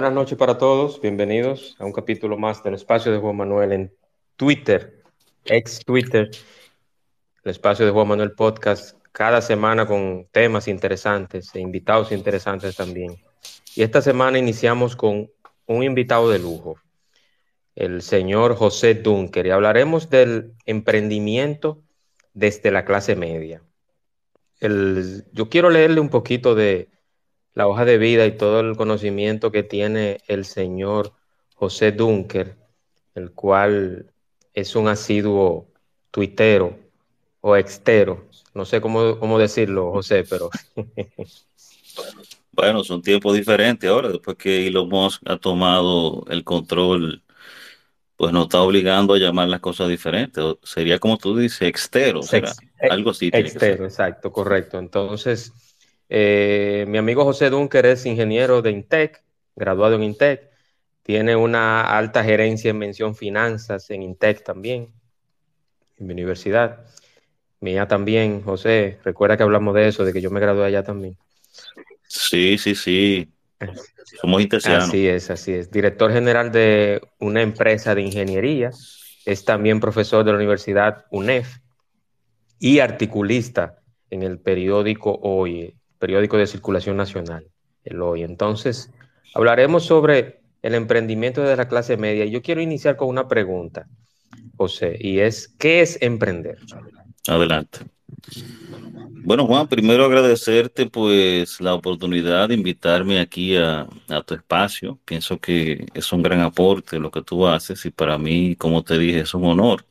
Buenas noches para todos, bienvenidos a un capítulo más del espacio de Juan Manuel en Twitter, ex Twitter, el espacio de Juan Manuel Podcast, cada semana con temas interesantes e invitados interesantes también. Y esta semana iniciamos con un invitado de lujo, el señor José Dunker, y hablaremos del emprendimiento desde la clase media. El, yo quiero leerle un poquito de la hoja de vida y todo el conocimiento que tiene el señor José Dunker, el cual es un asiduo tuitero o extero. No sé cómo, cómo decirlo, José, pero... bueno, son tiempos diferentes ahora, después que Elon Musk ha tomado el control, pues nos está obligando a llamar las cosas diferentes. Sería como tú dices, extero, algo así. Extero, exacto, correcto. Entonces... Eh, mi amigo José Dunker es ingeniero de Intec, graduado en Intec. Tiene una alta gerencia en mención finanzas en Intec también, en mi universidad. Mía también, José. Recuerda que hablamos de eso, de que yo me gradué allá también. Sí, sí, sí. Somos intesianos. Así es, así es. Director general de una empresa de ingeniería. Es también profesor de la Universidad UNEF y articulista en el periódico Hoy, periódico de circulación nacional, el hoy. Entonces, hablaremos sobre el emprendimiento de la clase media. Yo quiero iniciar con una pregunta, José, y es, ¿qué es emprender? Adelante. Bueno, Juan, primero agradecerte pues la oportunidad de invitarme aquí a, a, tu espacio. Pienso que es un gran aporte lo que tú haces y para mí, como te dije, es un honor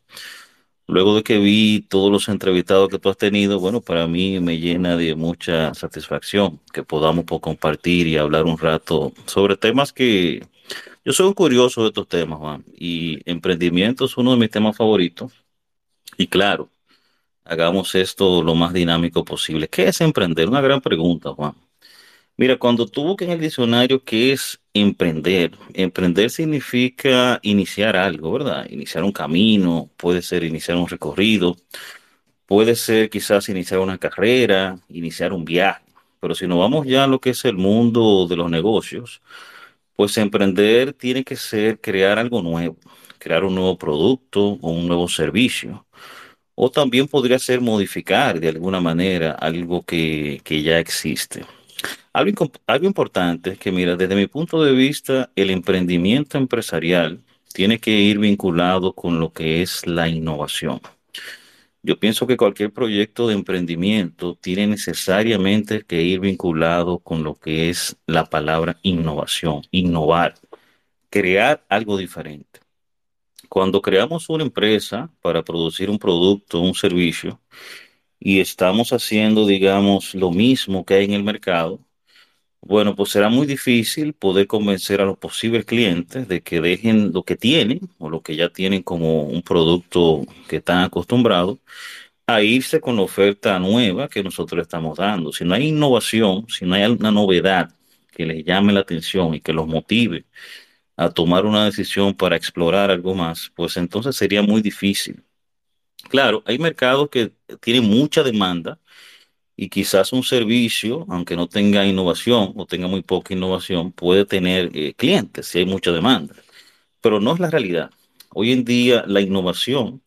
Luego de que vi todos los entrevistados que tú has tenido, bueno, para mí me llena de mucha satisfacción que podamos compartir y hablar un rato sobre temas que yo soy un curioso de estos temas, Juan, y emprendimiento es uno de mis temas favoritos. Y claro, hagamos esto lo más dinámico posible. ¿Qué es emprender? Una gran pregunta, Juan. Mira, cuando tú buscas en el diccionario qué es emprender, emprender significa iniciar algo, ¿verdad? Iniciar un camino, puede ser iniciar un recorrido, puede ser quizás iniciar una carrera, iniciar un viaje. Pero si nos vamos ya a lo que es el mundo de los negocios, pues emprender tiene que ser crear algo nuevo, crear un nuevo producto o un nuevo servicio. O también podría ser modificar de alguna manera algo que, que ya existe. Algo, importante es que, mira, desde mi punto de vista, el emprendimiento empresarial tiene que ir vinculado con lo que es la innovación. Yo pienso que cualquier proyecto de emprendimiento tiene necesariamente que ir vinculado con lo que es la palabra innovación, innovar, crear algo diferente. Cuando creamos una empresa para producir un producto, un servicio, y estamos haciendo, digamos, lo mismo que hay en el mercado, bueno, pues será muy difícil poder convencer a los posibles clientes de que dejen lo que tienen o lo que ya tienen como un producto que están acostumbrados a irse con la oferta nueva que nosotros estamos dando. Si no hay innovación, si no hay una novedad que les llame la atención y que los motive a tomar una decisión para explorar algo más, pues entonces sería muy difícil. Claro, hay mercados que tienen mucha demanda y quizás un servicio, aunque no tenga innovación o tenga muy poca innovación, puede tener eh, clientes si hay mucha demanda. Pero no es la realidad. Hoy en día la innovación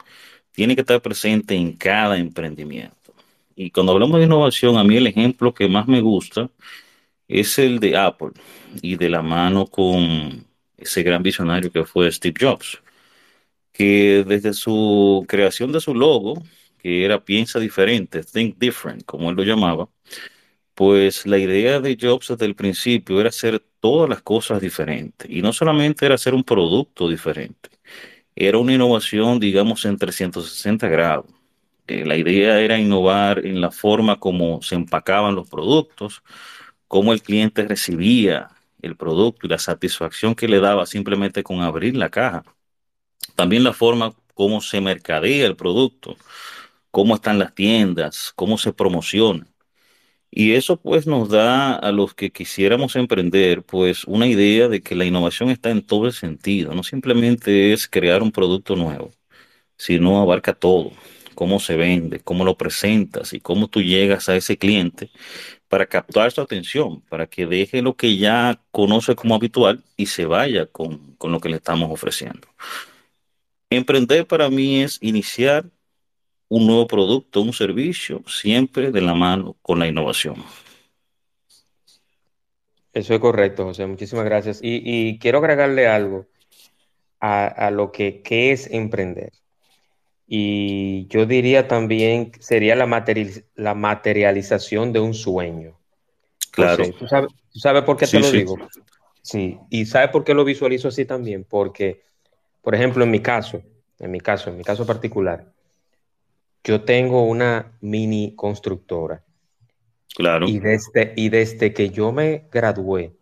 tiene que estar presente en cada emprendimiento. Y cuando hablamos de innovación, a mí el ejemplo que más me gusta es el de Apple y de la mano con ese gran visionario que fue Steve Jobs, que desde su creación de su logo, que era piensa diferente, think different, como él lo llamaba, pues la idea de Jobs desde el principio era hacer todas las cosas diferentes. Y no solamente era hacer un producto diferente, era una innovación, digamos, en 360 grados. Eh, la idea era innovar en la forma como se empacaban los productos, cómo el cliente recibía el producto y la satisfacción que le daba simplemente con abrir la caja. También la forma cómo se mercadea el producto, cómo están las tiendas, cómo se promociona. Y eso pues nos da a los que quisiéramos emprender pues una idea de que la innovación está en todo el sentido, no simplemente es crear un producto nuevo, sino abarca todo, cómo se vende, cómo lo presentas y cómo tú llegas a ese cliente para captar su atención, para que deje lo que ya conoce como habitual y se vaya con, con lo que le estamos ofreciendo. Emprender para mí es iniciar un nuevo producto, un servicio, siempre de la mano con la innovación. Eso es correcto, José. Muchísimas gracias. Y, quiero agregarle algo a, lo que es emprender. Y yo diría también sería la, la materialización de un sueño. Claro. ¿tú, sabes, por qué te lo digo? Sí, y ¿sabes por qué lo visualizo así también? Porque, por ejemplo, en mi caso, en mi caso, en mi caso particular, yo tengo una mini constructora. Claro. Y desde, y desde que yo me gradué,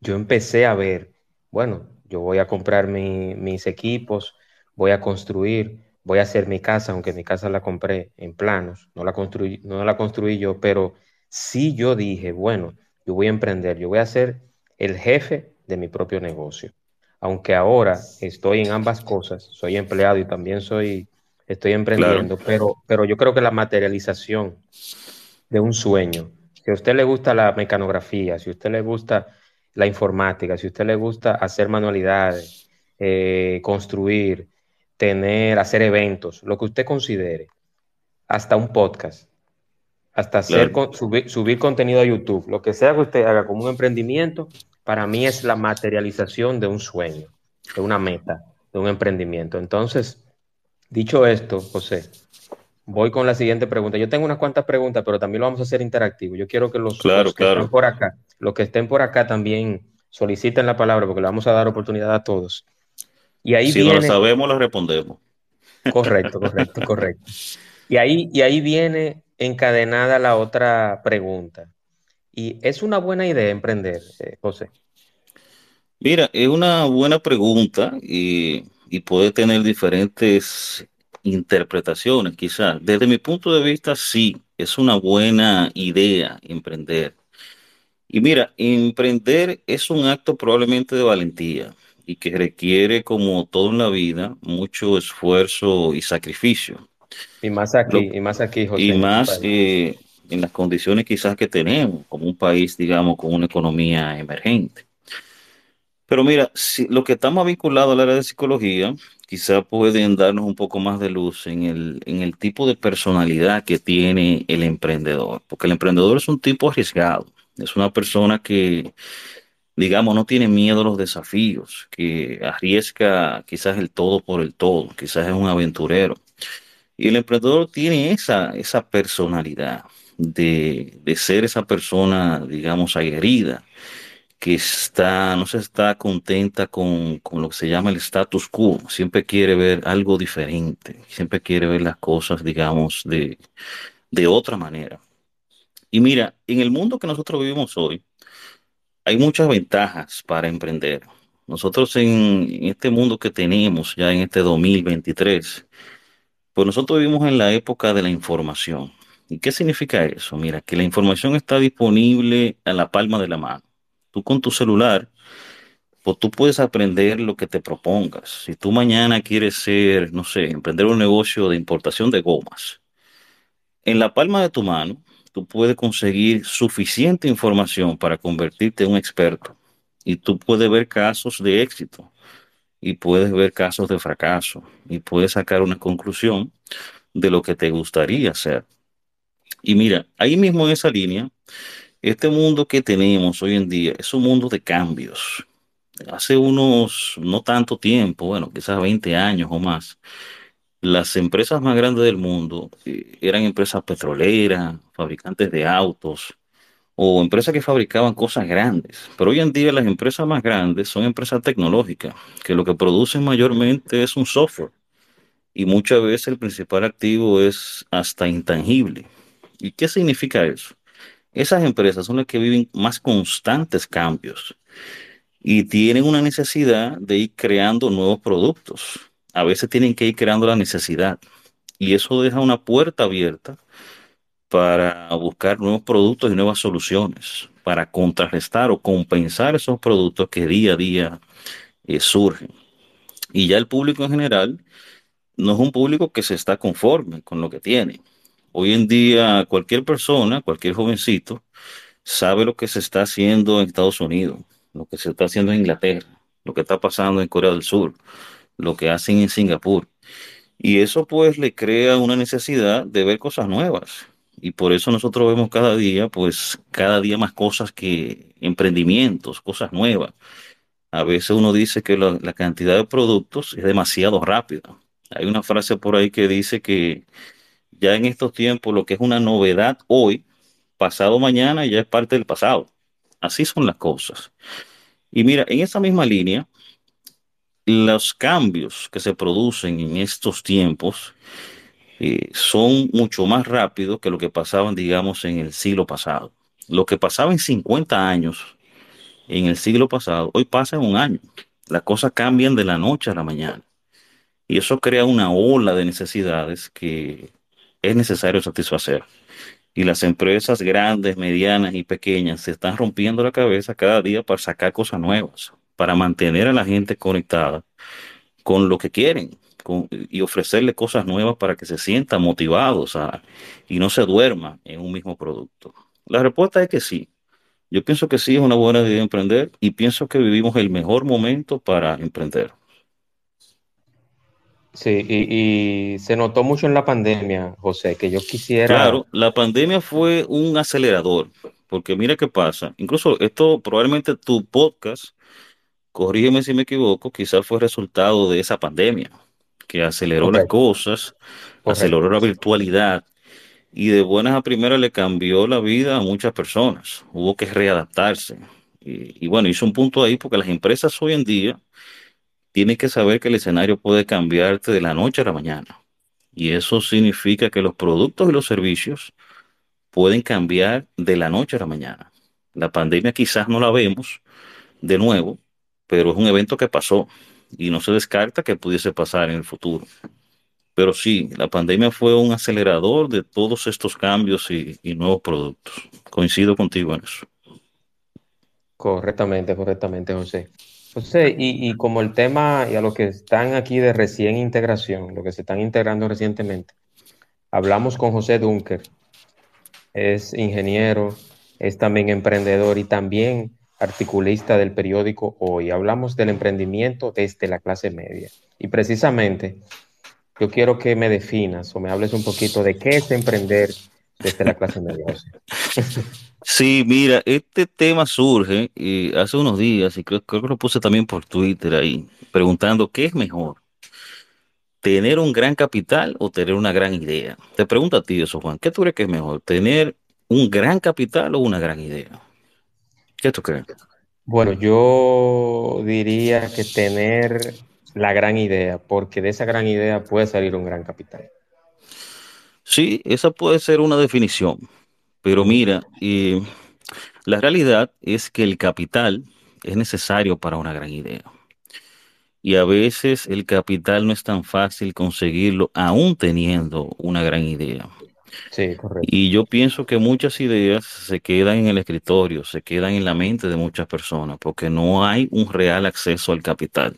yo empecé a ver, bueno, yo voy a comprar mis equipos, voy a construir, voy a hacer mi casa, aunque mi casa la compré en planos, no la construí, no la construí yo, pero sí yo dije, bueno, yo voy a emprender, yo voy a ser el jefe de mi propio negocio. Aunque ahora estoy en ambas cosas, soy empleado y también soy estoy emprendiendo, pero, pero yo creo que la materialización de un sueño, si a usted le gusta la mecanografía, si a usted le gusta la informática, si a usted le gusta hacer manualidades, eh, construir, tener, hacer eventos, lo que usted considere, hasta un podcast, hasta hacer, subir, subir contenido a YouTube, lo que sea que usted haga como un emprendimiento, para mí es la materialización de un sueño, de una meta, de un emprendimiento. Entonces, Dicho esto, José, voy con la siguiente pregunta. Yo tengo unas cuantas preguntas, pero también lo vamos a hacer interactivo. Yo quiero que los, que estén por acá, los que estén por acá también soliciten la palabra porque le vamos a dar oportunidad a todos. Y ahí si no lo sabemos, lo respondemos. Correcto, correcto, correcto. Y ahí, y ahí viene encadenada la otra pregunta. Y es una buena idea emprender, eh, José. Mira, es una buena pregunta y y puede tener diferentes interpretaciones, quizás. Desde mi punto de vista, sí, es una buena idea emprender. Y mira, emprender es un acto probablemente de valentía y que requiere, como todo en la vida, mucho esfuerzo y sacrificio. Y más aquí, y más aquí, José. Y más eh, en las condiciones quizás que tenemos, como un país, digamos, con una economía emergente. Pero mira, si que estamos vinculados al área de psicología, quizá pueden darnos un poco más de luz en el, en el tipo de personalidad que tiene el emprendedor, porque el emprendedor es un tipo arriesgado, es una persona que, digamos, no tiene miedo a los desafíos, que arriesga quizás el todo por el todo, quizás es un aventurero. Y el emprendedor tiene esa, esa personalidad de, de ser esa persona, digamos, aguerrida que está, no se está contenta con, con, lo que se llama el status quo, siempre quiere ver algo diferente, siempre quiere ver las cosas, digamos, de, de otra manera. Y mira, en el mundo que nosotros vivimos hoy, hay muchas ventajas para emprender. Nosotros en, en este mundo que tenemos ya en este 2023, pues nosotros vivimos en la época de la información. ¿Y qué significa eso? Mira, que la información está disponible a la palma de la mano tú con tu celular, pues tú puedes aprender lo que te propongas. Si tú mañana quieres ser, no sé, emprender un negocio de importación de gomas, en la palma de tu mano, tú puedes conseguir suficiente información para convertirte en un experto. Y tú puedes ver casos de éxito y puedes ver casos de fracaso y puedes sacar una conclusión de lo que te gustaría hacer. Y mira, ahí mismo en esa línea, este mundo que tenemos hoy en día es un mundo de cambios. Hace unos, no tanto tiempo, bueno, quizás 20 años o más, las empresas más grandes del mundo eh, eran empresas petroleras, fabricantes de autos o empresas que fabricaban cosas grandes. Pero hoy en día las empresas más grandes son empresas tecnológicas, que lo que producen mayormente es un software. Y muchas veces el principal activo es hasta intangible. ¿Y qué significa eso? Esas empresas son las que viven más constantes cambios y tienen una necesidad de ir creando nuevos productos. A veces tienen que ir creando la necesidad y eso deja una puerta abierta para buscar nuevos productos y nuevas soluciones, para contrarrestar o compensar esos productos que día a día eh, surgen. Y ya el público en general no es un público que se está conforme con lo que tiene. Hoy en día cualquier persona, cualquier jovencito, sabe lo que se está haciendo en Estados Unidos, lo que se está haciendo en Inglaterra, lo que está pasando en Corea del Sur, lo que hacen en Singapur. Y eso pues le crea una necesidad de ver cosas nuevas. Y por eso nosotros vemos cada día, pues cada día más cosas que emprendimientos, cosas nuevas. A veces uno dice que la, la cantidad de productos es demasiado rápida. Hay una frase por ahí que dice que ya en estos tiempos lo que es una novedad hoy, pasado mañana ya es parte del pasado. Así son las cosas. Y mira, en esa misma línea, los cambios que se producen en estos tiempos eh, son mucho más rápidos que lo que pasaban, digamos, en el siglo pasado. Lo que pasaba en 50 años en el siglo pasado, hoy pasa en un año. Las cosas cambian de la noche a la mañana. Y eso crea una ola de necesidades que es necesario satisfacer. Y las empresas grandes, medianas y pequeñas se están rompiendo la cabeza cada día para sacar cosas nuevas, para mantener a la gente conectada con lo que quieren y ofrecerle cosas nuevas para que se sientan motivados y no se duerma en un mismo producto. La respuesta es que sí. Yo pienso que sí es una buena idea emprender y pienso que vivimos el mejor momento para emprender. Sí, y, y se notó mucho en la pandemia, José, que yo quisiera, Claro, la pandemia fue un acelerador, porque mira qué pasa. Incluso esto, probablemente tu podcast, corrígeme si me equivoco, quizás fue resultado de esa pandemia, que aceleró las cosas, aceleró la virtualidad y de buenas a primeras le cambió la vida a muchas personas. Hubo que readaptarse. Y, y bueno, hizo un punto ahí porque las empresas hoy en día tienen que saber que el escenario puede cambiarte de la noche a la mañana. Y eso significa que los productos y los servicios pueden cambiar de la noche a la mañana. La pandemia quizás no la vemos de nuevo, pero es un evento que pasó y no se descarta que pudiese pasar en el futuro. Pero sí, la pandemia fue un acelerador de todos estos cambios y nuevos productos. Coincido contigo en eso. correctamente, correctamente, José. José, y, como el tema y a los que están aquí de recién integración, los que se están integrando recientemente, hablamos con José Dunker, es ingeniero, es también emprendedor y también articulista del periódico Hoy. Hablamos del emprendimiento desde la clase media. Y precisamente yo quiero que me definas o me hables un poquito de qué es emprender desde la clase media. Sí, mira, este tema surge eh, hace unos días y creo, creo que lo puse también por Twitter ahí, preguntando qué es mejor, tener un gran capital o tener una gran idea. Te pregunto a ti eso, Juan, ¿qué tú crees que es mejor, tener un gran capital o una gran idea? ¿Qué tú crees? Bueno, yo diría que tener la gran idea, porque de esa gran idea puede salir un gran capital. Sí, esa puede ser una definición, pero mira, eh, la realidad es que el capital es necesario para una gran idea. Y a veces el capital no es tan fácil conseguirlo aún teniendo una gran idea. Sí, correcto. Y yo pienso que muchas ideas se quedan en el escritorio, se quedan en la mente de muchas personas, porque no hay un real acceso al capital.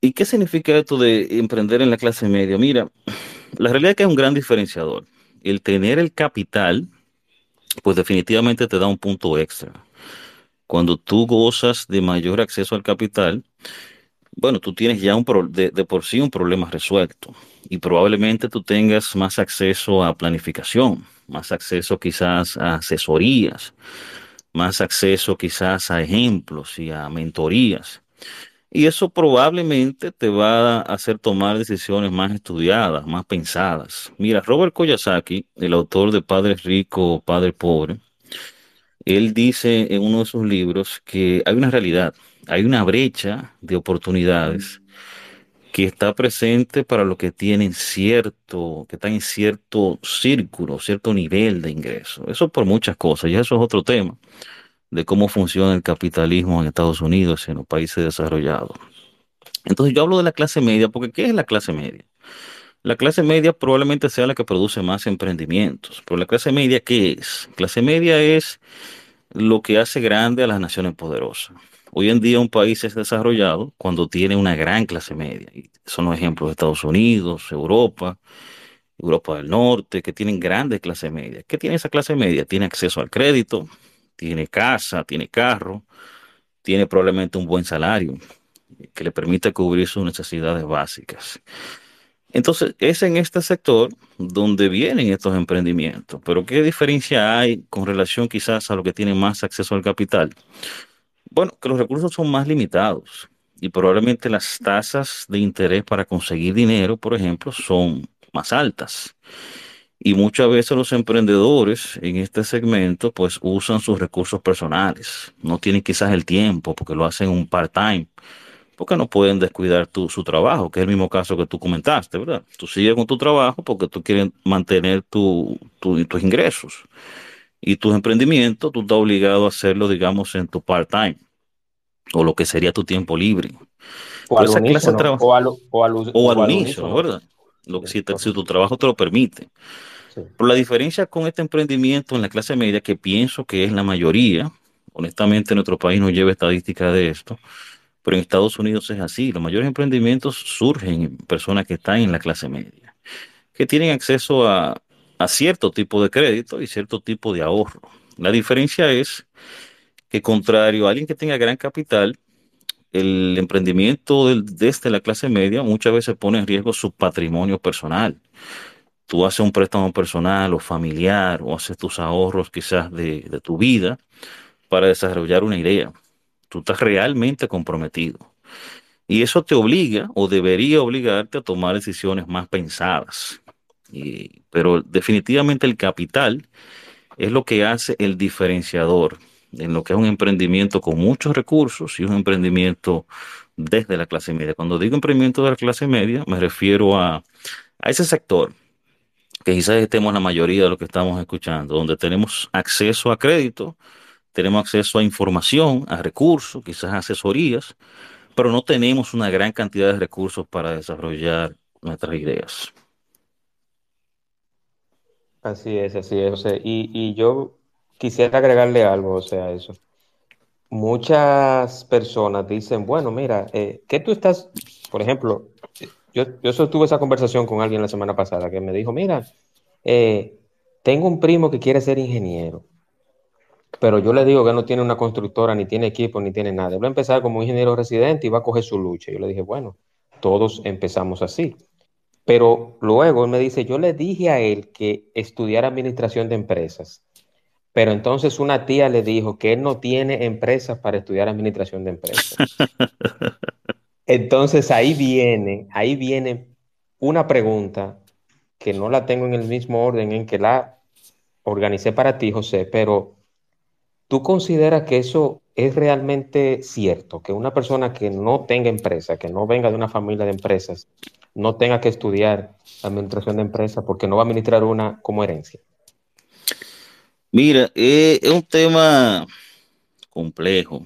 ¿Y qué significa esto de emprender en la clase media? Mira, la realidad es que es un gran diferenciador. El tener el capital, pues definitivamente te da un punto extra. Cuando tú gozas de mayor acceso al capital, bueno, tú tienes ya un pro- de, de por sí un problema resuelto y probablemente tú tengas más acceso a planificación, más acceso quizás a asesorías, más acceso quizás a ejemplos y a mentorías. Y eso probablemente te va a hacer tomar decisiones más estudiadas, más pensadas. Mira, Robert Kiyosaki, el autor de Padre Rico, Padre Pobre, él dice en uno de sus libros que hay una realidad, hay una brecha de oportunidades que está presente para los que tienen cierto, que están en cierto círculo, cierto nivel de ingreso. Eso por muchas cosas, y eso es otro tema de cómo funciona el capitalismo en Estados Unidos en los países desarrollados. Entonces yo hablo de la clase media, porque ¿qué es la clase media? La clase media probablemente sea la que produce más emprendimientos, pero la clase media, ¿qué es? Clase media es lo que hace grande a las naciones poderosas. Hoy en día un país es desarrollado cuando tiene una gran clase media. Son los ejemplos de Estados Unidos, Europa, Europa del Norte, que tienen grandes clases medias. ¿Qué tiene esa clase media? Tiene acceso al crédito, tiene casa, tiene carro, tiene probablemente un buen salario que le permite cubrir sus necesidades básicas. Entonces, es en este sector donde vienen estos emprendimientos. Pero ¿qué diferencia hay con relación quizás a lo que tienen más acceso al capital? Bueno, que los recursos son más limitados y probablemente las tasas de interés para conseguir dinero, por ejemplo, son más altas. Y muchas veces los emprendedores en este segmento pues usan sus recursos personales. No tienen quizás el tiempo porque lo hacen un part-time porque no pueden descuidar tu, su trabajo, que es el mismo caso que tú comentaste, ¿verdad? Tú sigues con tu trabajo porque tú quieres mantener tu, tus ingresos y tus emprendimientos, tú estás obligado a hacerlo, digamos, en tu part-time o lo que sería tu tiempo libre. O al unísono, o al, o al, o al unísono, ¿verdad? Lo, si, si, tu trabajo te lo permite. Pero la diferencia con este emprendimiento en la clase media, que pienso que es la mayoría, honestamente nuestro país no lleva estadística de esto, pero en Estados Unidos es así. Los mayores emprendimientos surgen en personas que están en la clase media, que tienen acceso a, cierto tipo de crédito y cierto tipo de ahorro. La diferencia es que contrario a alguien que tenga gran capital, el emprendimiento desde la clase media muchas veces pone en riesgo su patrimonio personal. Tú haces un préstamo personal o familiar o haces tus ahorros quizás de, tu vida para desarrollar una idea Tú estás realmente comprometido. Y eso te obliga o debería obligarte a tomar decisiones más pensadas. pero definitivamente el capital es lo que hace el diferenciador en lo que es un emprendimiento con muchos recursos y un emprendimiento desde la clase media. Cuando digo emprendimiento de la clase media, me refiero a, a ese sector que quizás estemos la mayoría de lo que estamos escuchando, donde tenemos acceso a crédito, tenemos acceso a información, a recursos, quizás asesorías, pero no tenemos una gran cantidad de recursos para desarrollar nuestras ideas. Así es, así es. y, yo quisiera agregarle algo, o sea, eso. Muchas personas dicen, bueno, mira, eh, ¿qué tú estás, por ejemplo, yo, yo sostuve esa conversación con alguien la semana pasada que me dijo, mira, eh, tengo un primo que quiere ser ingeniero pero yo le digo que no tiene una constructora, ni tiene equipo, ni tiene nada. va a empezar como ingeniero residente y va a coger su lucha. Yo le dije, bueno, todos empezamos así. Pero luego él me dice, yo le dije a él que estudiara administración de empresas. Pero entonces una tía le dijo que él no tiene empresas para estudiar administración de empresas. Entonces ahí viene, ahí viene una pregunta que no la tengo en el mismo orden en que la organicé para ti, José, pero ¿Tú consideras que eso es realmente cierto? Que una persona que no tenga empresa, que no venga de una familia de empresas, no tenga que estudiar administración de empresas porque no va a administrar una como herencia. Mira, eh, es un tema complejo.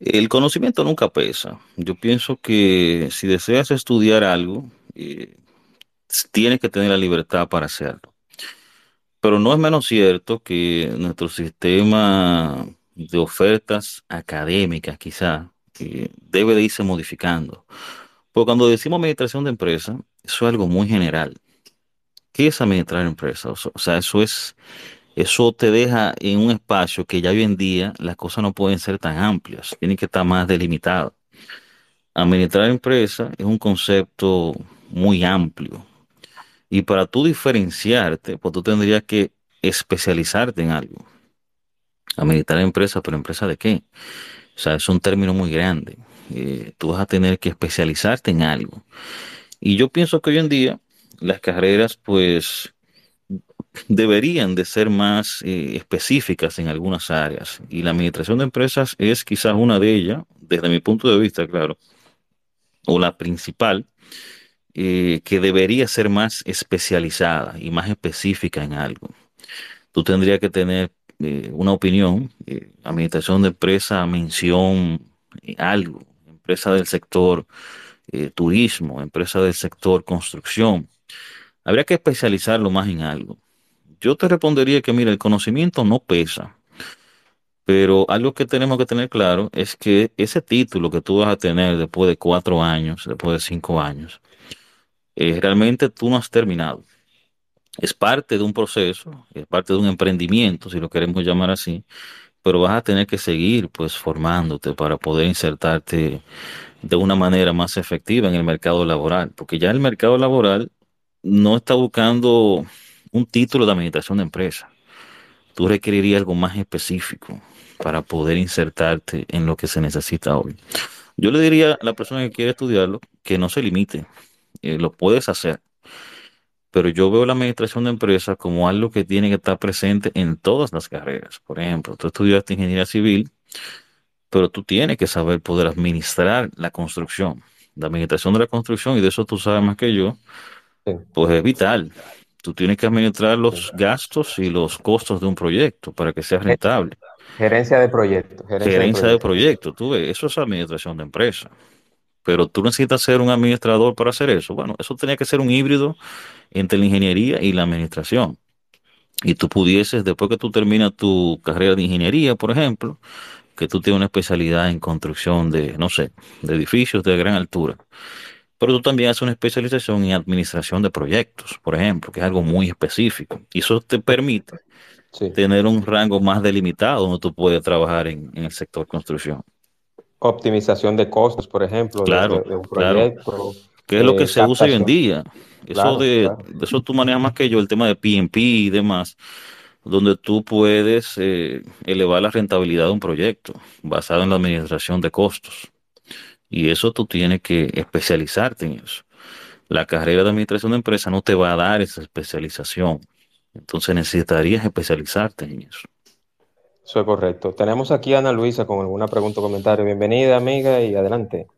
El conocimiento nunca pesa. Yo pienso que si deseas estudiar algo, eh, tienes que tener la libertad para hacerlo. Pero no es menos cierto que nuestro sistema de ofertas académicas quizá debe de irse modificando. Porque cuando decimos administración de empresa, eso es algo muy general. ¿Qué es administrar empresas? O sea, eso es, eso te deja en un espacio que ya hoy en día las cosas no pueden ser tan amplias, tienen que estar más delimitadas. Administrar empresas es un concepto muy amplio y para tú diferenciarte, pues tú tendrías que especializarte en algo. Administrar empresas, pero empresa de qué? O sea, es un término muy grande. Eh, tú vas a tener que especializarte en algo. Y yo pienso que hoy en día las carreras, pues, deberían de ser más eh, específicas en algunas áreas. Y la administración de empresas es quizás una de ellas, desde mi punto de vista, claro. o la principal, eh, que debería ser más especializada y más específica en algo. Tú tendrías que tener eh, una opinión, administración de empresa, mención, algo, empresa del sector turismo, empresa del sector construcción. Habría que especializarlo más en algo. Yo te respondería que, mira, el conocimiento no pesa, pero algo que tenemos que tener claro es que ese título que tú vas a tener después de cuatro años, después de cinco años, eh, realmente tú no has terminado. Es parte de un proceso, es parte de un emprendimiento, si lo queremos llamar así, pero vas a tener que seguir pues formándote para poder insertarte de una manera más efectiva en el mercado laboral, porque ya el mercado laboral no está buscando un título de administración de empresa. Tú requerirías algo más específico para poder insertarte en lo que se necesita hoy. Yo le diría a la persona que quiere estudiarlo que no se limite, eh, lo puedes hacer, pero yo veo la administración de empresas como algo que tiene que estar presente en todas las carreras. Por ejemplo, tú estudiaste ingeniería civil, pero tú tienes que saber poder administrar la construcción, la administración de la construcción, y de eso tú sabes más que yo, pues es vital. Tú tienes que administrar los gastos y los costos de un proyecto para que sea rentable. Gerencia de proyectos, gerencia de Gerencia de tú ves, eso es administración de empresa. Pero tú necesitas ser un administrador para hacer eso. Bueno, eso tenía que ser un híbrido entre la ingeniería y la administración. Y tú pudieses, después que tú terminas tu carrera de ingeniería, por ejemplo, que tú tienes una especialidad en construcción de, no sé, de edificios de gran altura. Pero tú también haces una especialización en administración de proyectos, por ejemplo, que es algo muy específico. Y eso te permite Sí. tener un rango más delimitado donde tú puedes trabajar en, en el sector construcción. Optimización de costos, por ejemplo, de- Claro, de un claro. ¿Qué es lo que eh, se usa hoy en día? Eso Claro, de, claro. de eso tú manejas más que yo, el tema de PMP y demás, donde tú puedes eh, elevar la rentabilidad de un proyecto basado en la administración de costos. Y eso tú tienes que especializarte en eso. La carrera de administración de empresa no te va a dar esa especialización. Entonces necesitarías especializarte en eso. Eso es correcto. Tenemos aquí a Ana Luisa con alguna pregunta o comentario. Bienvenida, amiga, y adelante.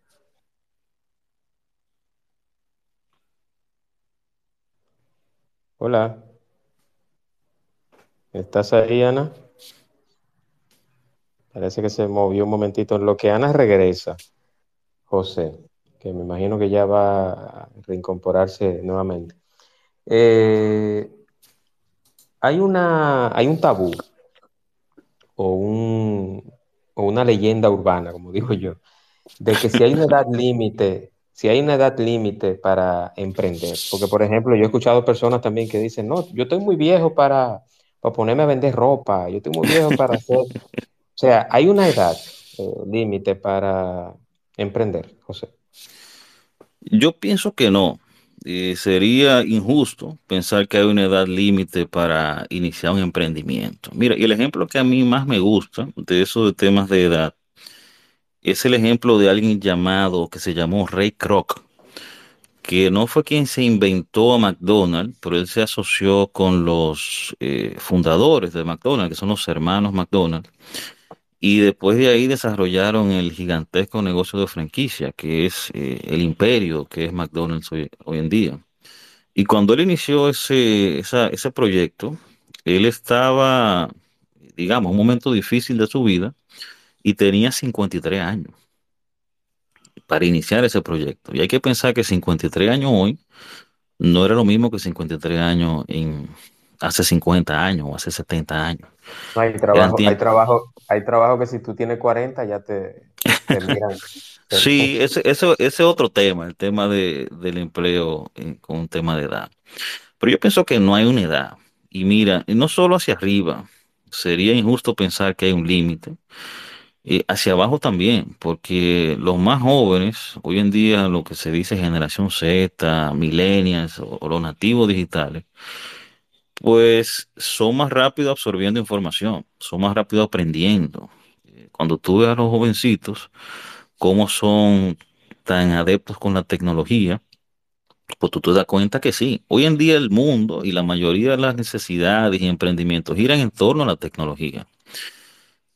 Hola, ¿estás ahí, Ana? Parece que se movió un momentito. En lo que Ana regresa, José, que me imagino que ya va a reincorporarse nuevamente. Eh, hay una, hay un tabú o, un, o una leyenda urbana, como digo yo, de que si hay una edad límite, si hay una edad límite para emprender. Porque, por ejemplo, yo he escuchado personas también que dicen, no, yo estoy muy viejo para, para ponerme a vender ropa, yo estoy muy viejo para hacer... O sea, hay una edad eh, límite para emprender, José. Yo pienso que no. Eh, sería injusto pensar que hay una edad límite para iniciar un emprendimiento. Mira, y el ejemplo que a mí más me gusta de eso de temas de edad es el ejemplo de alguien llamado, que se llamó Ray Kroc, que no fue quien se inventó a McDonald's, pero él se asoció con los eh, fundadores de McDonald's, que son los hermanos McDonald's, y después de ahí desarrollaron el gigantesco negocio de franquicia, que es eh, el imperio que es McDonald's hoy, en día. Y cuando él inició ese, esa- ese proyecto, él estaba, digamos, un momento difícil de su vida y tenía 53 años para iniciar ese proyecto. Y hay que pensar que 53 años hoy no era lo mismo que 53 años en hace 50 años o hace 70 años. No, hay trabajo, hay trabajo, hay trabajo que si tú tienes 40 ya te, te miran. Sí, ese, ese, ese es otro tema, el tema de, del empleo eh, con un tema de edad. Pero yo pienso que no hay una edad. Y mira, no solo hacia arriba, sería injusto pensar que hay un límite. Y hacia abajo también, porque los más jóvenes, hoy en día lo que se dice generación Z, millennials o, o los nativos digitales, pues son más rápido absorbiendo información, son más rápido aprendiendo. Eh, Cuando tú ves a los jovencitos, cómo son tan adeptos con la tecnología, pues tú te das cuenta que sí. Hoy en día el mundo y la mayoría de las necesidades y emprendimientos giran en torno a la tecnología.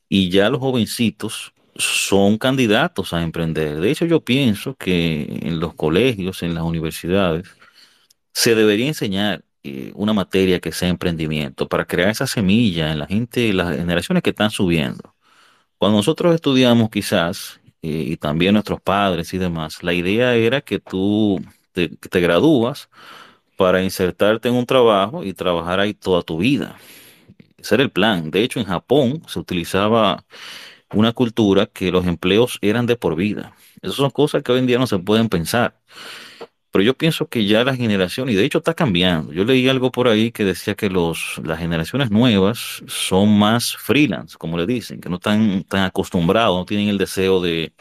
Y ya los jovencitos son candidatos a emprender. De hecho, yo pienso que en los colegios, en las universidades, se debería enseñar eh, una materia que sea emprendimiento para crear esa semilla en la gente, en las generaciones que están subiendo. Cuando nosotros estudiamos quizás, eh, y también nuestros padres y demás, la idea era que tú te, te gradúas para insertarte en un trabajo y trabajar ahí toda tu vida. Ese era el plan. De hecho, en Japón se utilizaba una cultura que los empleos eran de por vida. Esas son cosas que hoy en día no se pueden pensar. Pero yo pienso que ya la generación, y de hecho está cambiando. Yo leí algo por ahí que decía que los, las generaciones nuevas son más freelance, como le dicen, que no están tan acostumbrados, no tienen el deseo de,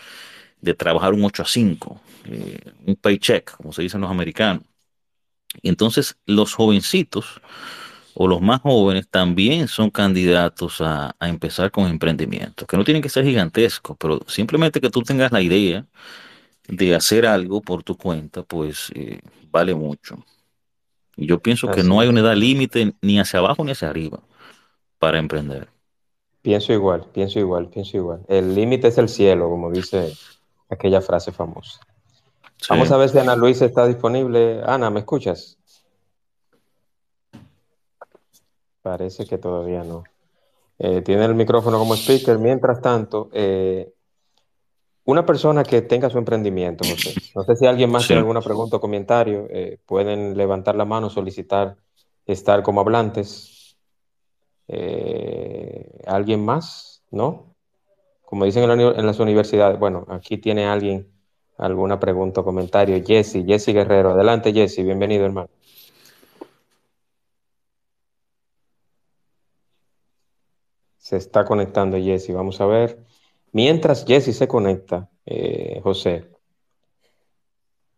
de trabajar un 8 a 5, eh, un paycheck, como se dicen los americanos. Y entonces los jovencitos o los más jóvenes también son candidatos a, a empezar con emprendimientos, que no tienen que ser gigantescos, pero simplemente que tú tengas la idea de hacer algo por tu cuenta, pues eh, vale mucho. Y yo pienso que no hay una edad límite ni hacia abajo ni hacia arriba para emprender. Pienso igual, pienso igual, pienso igual. El límite es el cielo, como dice aquella frase famosa. Vamos a ver si Ana Luisa está disponible. Ana, ¿me escuchas? Parece que todavía no. Eh, tiene el micrófono como speaker. Mientras tanto, eh, una persona que tenga su emprendimiento, José. No sé si alguien más tiene alguna pregunta o comentario. eh, pueden levantar la mano, solicitar estar como hablantes. Eh, ¿alguien más? ¿No? Como dicen en, la en las universidades. Bueno, aquí tiene alguien alguna pregunta o comentario. Jesse, Jesse Guerrero. Adelante, Jesse. Bienvenido, hermano. Se está conectando Jesse. Vamos a ver. Mientras Jesse se conecta, eh, José.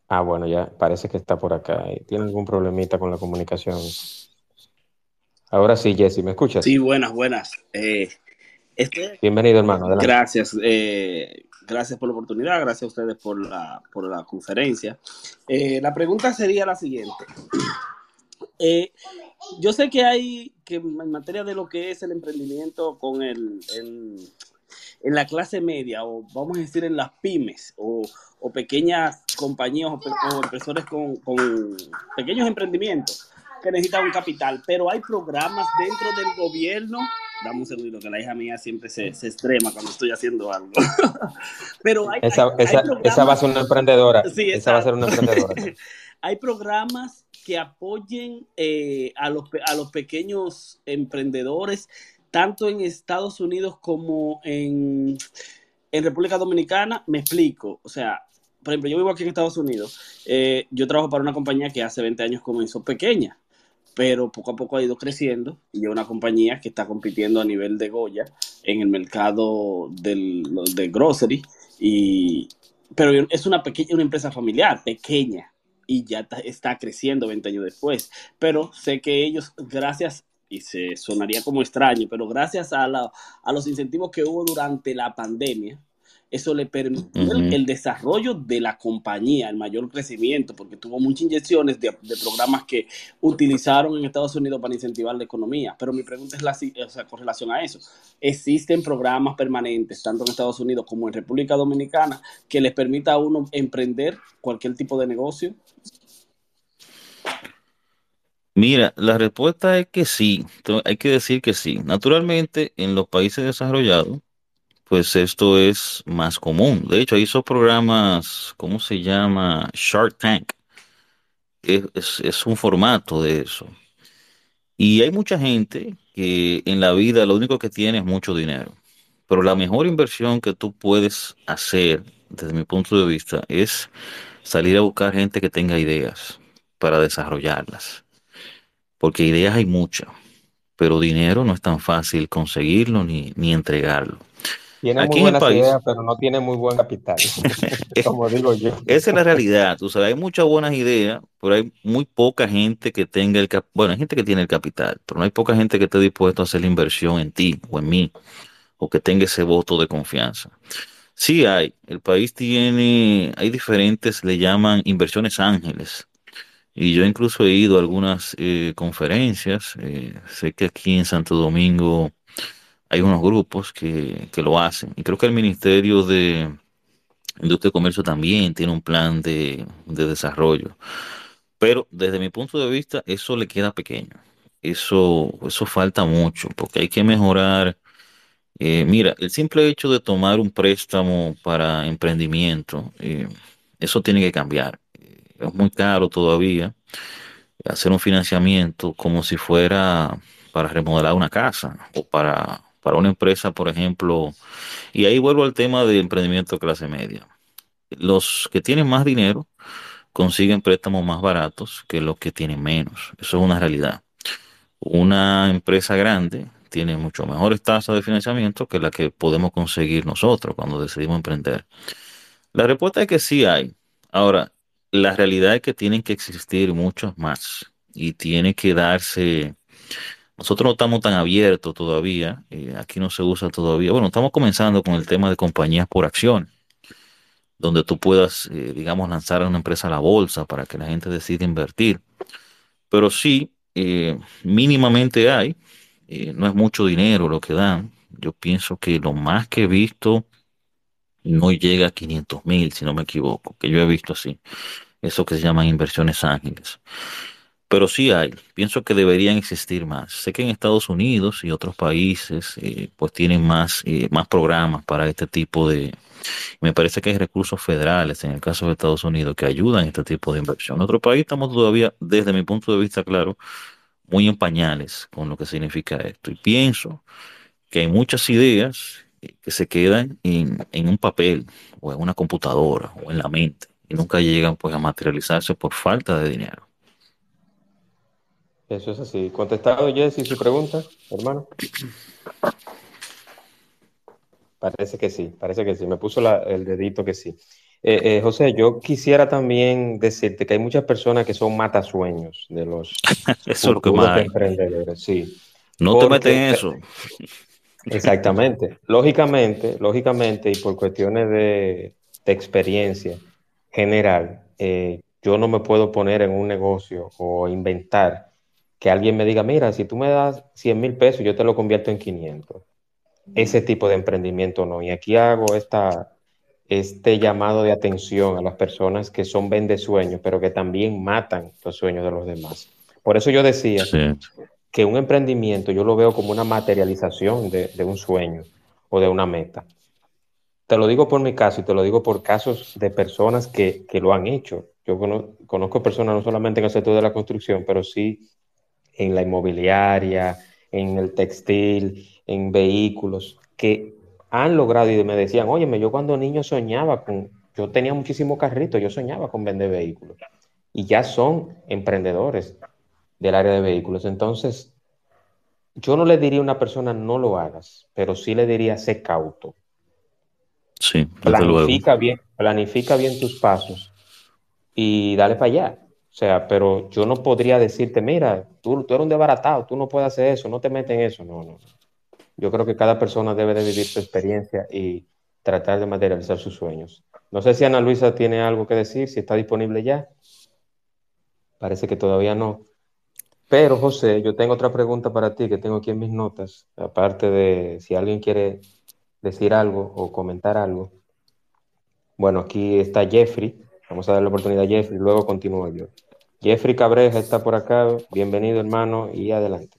Ah, bueno, ya parece que está por acá. ¿Tiene algún problemita con la comunicación? Ahora sí, Jesse, ¿me Sí, escuchas? buenas, buenas. Eh, este, Bienvenido, hermano. Adelante. gracias, eh, gracias por la oportunidad, gracias a ustedes por la, por la conferencia. Eh, la pregunta sería la siguiente. Eh, yo sé que hay, que en materia de lo que es el emprendimiento con el, en la clase media, o vamos a decir en las pymes, o, o pequeñas compañías o, o empresores con, con pequeños emprendimientos que necesitan un capital, pero hay programas dentro del gobierno. Dame un segundito, que la hija mía siempre se, se extrema cuando estoy haciendo algo. pero hay, hay, Esa, hay esa, esa va a ser una emprendedora. Sí, Esa va a ser una emprendedora. Hay programas que apoyen eh, a, los, a los pequeños emprendedores, tanto en Estados Unidos como en, en República Dominicana. Me explico. O sea, por ejemplo, yo vivo aquí en Estados Unidos. eh, yo trabajo para una compañía que hace 20 años comenzó pequeña, pero poco a poco ha ido creciendo y es una compañía que está compitiendo a nivel de Goya en el mercado del, de grocery. Y, pero es una, pequeña, una empresa familiar, pequeña, y ya está, está creciendo 20 años después. Pero sé que ellos, gracias, y se sonaría como extraño, pero gracias a, la, a los incentivos que hubo durante la pandemia, eso le permitió el, el desarrollo de la compañía, el mayor crecimiento, porque tuvo muchas inyecciones de, de programas que utilizaron en Estados Unidos para incentivar la economía. Pero mi pregunta es la, o sea, con relación a eso. ¿Existen programas permanentes, tanto en Estados Unidos como en República Dominicana, que les permita a uno emprender cualquier tipo de negocio? Mira, la respuesta es que sí. Hay que decir que sí. Naturalmente, en los países desarrollados, pues esto es más común. De hecho, hay esos programas, ¿cómo se llama? Shark Tank. Es un formato de eso. Y hay mucha gente que en la vida lo único que tiene es mucho dinero. Pero la mejor inversión que tú puedes hacer, desde mi punto de vista, es salir a buscar gente que tenga ideas para desarrollarlas. Porque ideas hay muchas, pero dinero no es tan fácil conseguirlo ni, ni entregarlo. Tiene muy Aquí en el buenas país, ideas, pero no tiene muy buen capital, como digo yo. esa es la realidad. Tú sabes, hay muchas buenas ideas, pero hay muy poca gente que tenga el cap- bueno, hay gente que tiene el capital, pero no hay poca gente que esté dispuesto a hacer la inversión en ti o en mí, o que tenga ese voto de confianza. Sí hay, el país tiene, hay diferentes, le llaman inversiones ángeles. Y yo incluso he ido a algunas eh, conferencias. eh, sé que aquí en Santo Domingo hay unos grupos que, que lo hacen. Y creo que el Ministerio de Industria y Comercio también tiene un plan de, de desarrollo. Pero desde mi punto de vista, eso le queda pequeño. Eso, eso falta mucho, porque hay que mejorar. eh, mira, el simple hecho de tomar un préstamo para emprendimiento, eso tiene que cambiar. Es muy caro todavía hacer un financiamiento como si fuera para remodelar una casa o para, para una empresa, por ejemplo. Y ahí vuelvo al tema de emprendimiento clase media. Los que tienen más dinero consiguen préstamos más baratos que los que tienen menos. Eso es una realidad. Una empresa grande tiene mucho mejores tasas de financiamiento que la que podemos conseguir nosotros cuando decidimos emprender. La respuesta es que sí hay. Ahora, la realidad es que tienen que existir muchos más y tiene que darse. Nosotros no estamos tan abiertos todavía, eh, aquí no se usa todavía. Bueno, estamos comenzando con el tema de compañías por acción, donde tú puedas, eh, digamos, lanzar a una empresa a la bolsa para que la gente decida invertir. Pero sí, eh, mínimamente hay, eh, no es mucho dinero lo que dan. Yo pienso que lo más que he visto no llega a 500 mil, si no me equivoco, que yo he visto así, eso que se llaman inversiones ángeles. Pero sí hay, pienso que deberían existir más. Sé que en Estados Unidos y otros países eh, pues tienen más, eh, más programas para este tipo de... Me parece que hay recursos federales en el caso de Estados Unidos que ayudan a este tipo de inversión. En otro país estamos todavía, desde mi punto de vista, claro, muy en pañales con lo que significa esto. Y pienso que hay muchas ideas eh, que se quedan en, en un papel o en una computadora o en la mente y nunca llegan pues a materializarse por falta de dinero. Eso es así. Contestado, Jesse, su pregunta, hermano. Parece que sí, parece que sí. Me puso la- el dedito que sí. Eh, eh, José, yo quisiera también decirte que hay muchas personas que son matasueños de los Eso es lo que más hay. emprendedores, sí. No te Porque- metes en eso. Exactamente. Lógicamente, lógicamente, y por cuestiones de, de experiencia general, eh, yo no me puedo poner en un negocio o inventar que alguien me diga, mira, si tú me das 100 mil pesos, yo te lo convierto en 500. Ese tipo de emprendimiento no. Y aquí hago esta, este llamado de atención a las personas que son vendesueños, pero que también matan los sueños de los demás. Por eso yo decía Sí. que un emprendimiento yo lo veo como una materialización de, de un sueño o de una meta. Te lo digo por mi caso y te lo digo por casos de personas que, que lo han hecho. Yo cono- conozco personas no solamente en el sector de la construcción, pero sí en la inmobiliaria, en el textil, en vehículos, que han logrado y me decían, óyeme, yo cuando niño soñaba con, yo tenía muchísimos carritos, yo soñaba con vender vehículos. Y ya son emprendedores del área de vehículos. Entonces, yo no le diría a una persona no lo hagas, pero sí le diría sé cauto. Sí. Planifica bien, planifica bien tus pasos y dale para allá. O sea, pero yo no podría decirte, mira, tú, tú eres un desbaratado, tú no puedes hacer eso, no te metes en eso. No, no. Yo creo que cada persona debe de vivir su experiencia y tratar de materializar sus sueños. No sé si Ana Luisa tiene algo que decir, si está disponible ya. Parece que todavía no. Pero, José, yo tengo otra pregunta para ti que tengo aquí en mis notas, aparte de si alguien quiere decir algo o comentar algo. Bueno, aquí está Jeffrey. Vamos a darle la oportunidad a Jeffrey, luego continúo yo. Jeffrey Cabreja está por acá. Bienvenido, hermano, y adelante.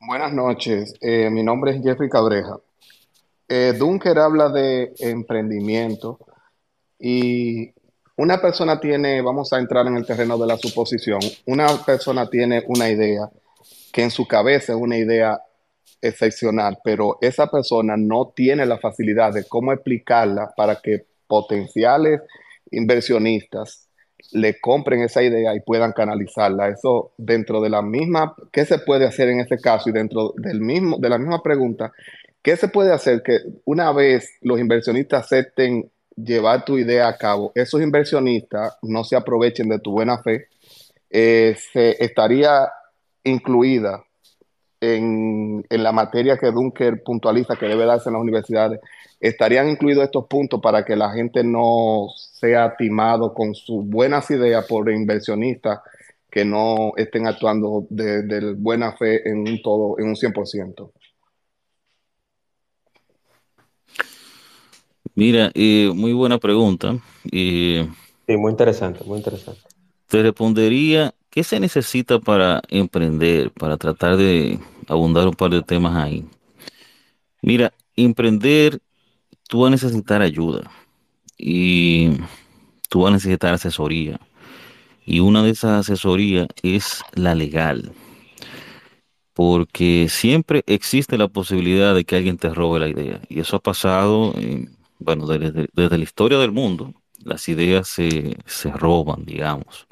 Buenas noches, eh, mi nombre es Jeffrey Cabreja. Eh, Dunker habla de emprendimiento y una persona tiene, vamos a entrar en el terreno de la suposición, una persona tiene una idea que en su cabeza es una idea excepcional, pero esa persona no tiene la facilidad de cómo explicarla para que potenciales inversionistas le compren esa idea y puedan canalizarla. Eso dentro de la misma, ¿qué se puede hacer en ese caso? Y dentro del mismo, de la misma pregunta, ¿qué se puede hacer que una vez los inversionistas acepten llevar tu idea a cabo, esos inversionistas no se aprovechen de tu buena fe, eh, se estaría incluida en, en, la materia que Dunker puntualiza que debe darse en las universidades, estarían incluidos estos puntos para que la gente no sea timado con sus buenas ideas por inversionistas que no estén actuando de, de buena fe en un todo, en un 100%. Mira, eh, muy buena pregunta. Eh, Sí, muy interesante, muy interesante. te respondería, ¿qué se necesita para emprender, para tratar de abundar un par de temas ahí? Mira, emprender, tú vas a necesitar ayuda y tú vas a necesitar asesoría. Y una de esas asesorías es la legal, porque siempre existe la posibilidad de que alguien te robe la idea. Y eso ha pasado, en- bueno, desde, desde la historia del mundo, las ideas se, se roban, digamos.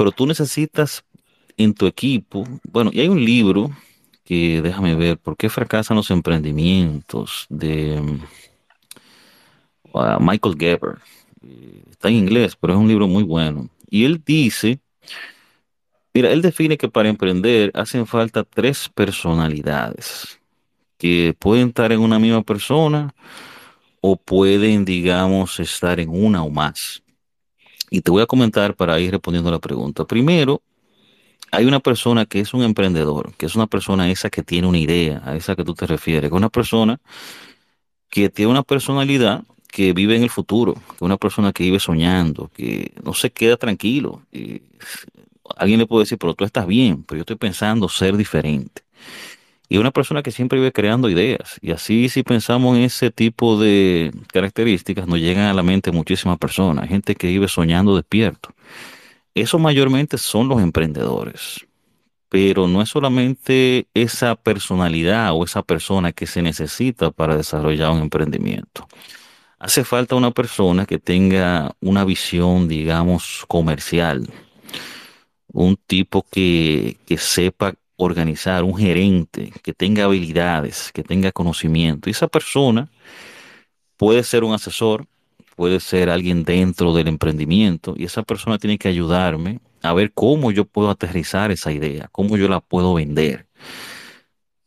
Pero tú necesitas en tu equipo, bueno, y hay un libro que déjame ver, ¿por qué fracasan los emprendimientos? de mm, ah, Michael Gerber. Eh, Está en inglés, pero es un libro muy bueno. Y él dice, mira, él define que para emprender hacen falta tres personalidades que pueden estar en una misma persona o pueden, digamos, estar en una o más. Y te voy a comentar para ir respondiendo a la pregunta. Primero, hay una persona que es un emprendedor, que es una persona esa que tiene una idea, a esa que tú te refieres, que es una persona que tiene una personalidad que vive en el futuro, que es una persona que vive soñando, que no se queda tranquilo. Y alguien le puede decir, pero tú estás bien, pero yo estoy pensando ser diferente. Y una persona que siempre vive creando ideas. Y así si pensamos en ese tipo de características, nos llegan a la mente muchísimas personas, gente que vive soñando despierto. Eso mayormente son los emprendedores pero no es solamente esa personalidad o esa persona que se necesita para desarrollar un emprendimiento. Hace falta una persona que tenga una visión, digamos, comercial, un tipo que, que sepa organizar, un gerente, que tenga habilidades, que tenga conocimiento. Y esa persona puede ser un asesor, puede ser alguien dentro del emprendimiento, y esa persona tiene que ayudarme a ver cómo yo puedo aterrizar esa idea, cómo yo la puedo vender.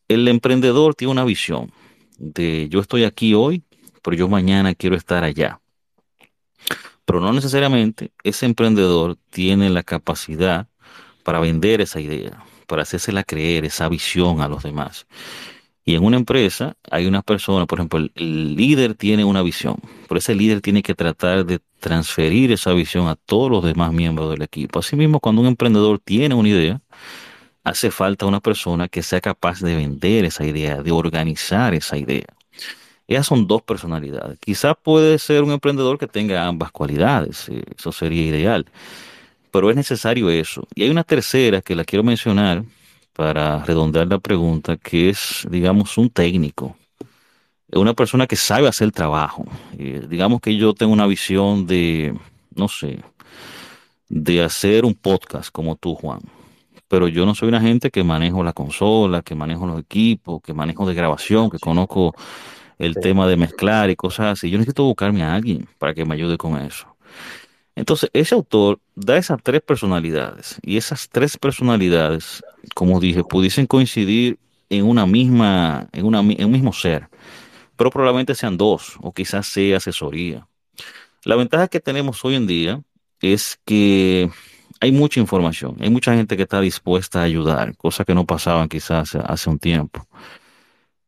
El emprendedor tiene una visión de yo estoy aquí hoy, pero yo mañana quiero estar allá. Pero no necesariamente ese emprendedor tiene la capacidad para vender esa idea, para hacérsela creer, esa visión a los demás. Y en una empresa hay una persona, por ejemplo, el, líder tiene una visión, pero ese líder tiene que tratar de transferir esa visión a todos los demás miembros del equipo. Asimismo, cuando un emprendedor tiene una idea, hace falta una persona que sea capaz de vender esa idea, de organizar esa idea. Esas son dos personalidades. Quizás puede ser un emprendedor que tenga ambas cualidades, eh, eso sería ideal, pero es necesario eso. Y hay una tercera que la quiero mencionar para redondear la pregunta, que es, digamos, un técnico, una persona que sabe hacer el trabajo. Eh, digamos que yo tengo una visión de, no sé, de hacer un podcast como tú, Juan. Pero yo no soy una gente que manejo la consola, que manejo los equipos, que manejo de grabación, que conozco el Sí. tema de mezclar y cosas así. Yo necesito buscarme a alguien para que me ayude con eso. Entonces, ese autor da esas tres personalidades y esas tres personalidades, como dije, pudiesen coincidir en una misma, en un mismo ser, pero probablemente sean dos o quizás sea asesoría. La ventaja que tenemos hoy en día es que hay mucha información, hay mucha gente que está dispuesta a ayudar, cosa que no pasaban quizás hace un tiempo.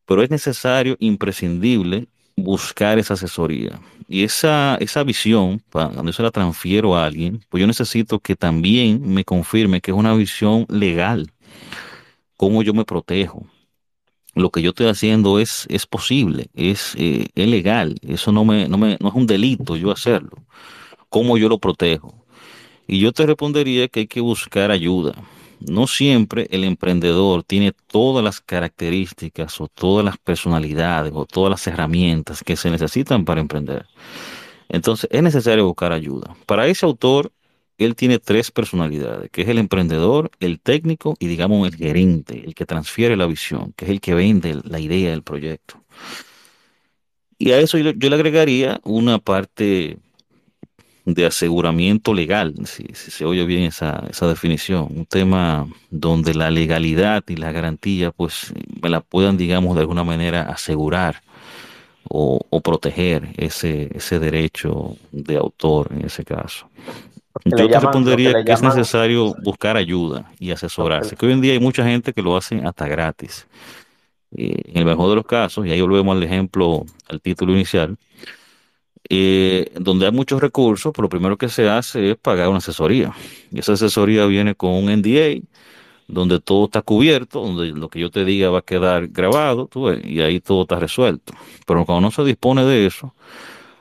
Pero es necesario, imprescindible, buscar esa asesoría. Y esa, esa visión, cuando yo se la transfiero a alguien, pues yo necesito que también me confirme que es una visión legal, cómo yo me protejo. Lo que yo estoy haciendo es, es posible, es, eh, es legal, eso no me, no me, no es un delito yo hacerlo. ¿Cómo yo lo protejo? Y yo te respondería que hay que buscar ayuda. No siempre el emprendedor tiene todas las características o todas las personalidades o todas las herramientas que se necesitan para emprender. Entonces es necesario buscar ayuda. Para ese autor, él tiene tres personalidades, que es el emprendedor, el técnico y digamos el gerente, el que transfiere la visión, que es el que vende la idea del proyecto. Y a eso yo, le agregaría una parte de aseguramiento legal, si, si se oye bien esa, esa definición, un tema donde la legalidad y la garantía pues me la puedan, digamos, de alguna manera asegurar o, o proteger ese, ese derecho de autor en ese caso. Yo te respondería que, es necesario buscar ayuda y asesorarse, que hoy en día hay mucha gente que lo hace hasta gratis. Eh, en el mejor de los casos, y ahí volvemos al ejemplo, al título inicial, eh, donde hay muchos recursos, pero lo primero que se hace es pagar una asesoría. Y esa asesoría viene con un NDA, donde todo está cubierto, donde lo que yo te diga va a quedar grabado, y ahí todo está resuelto. Pero cuando no se dispone de eso,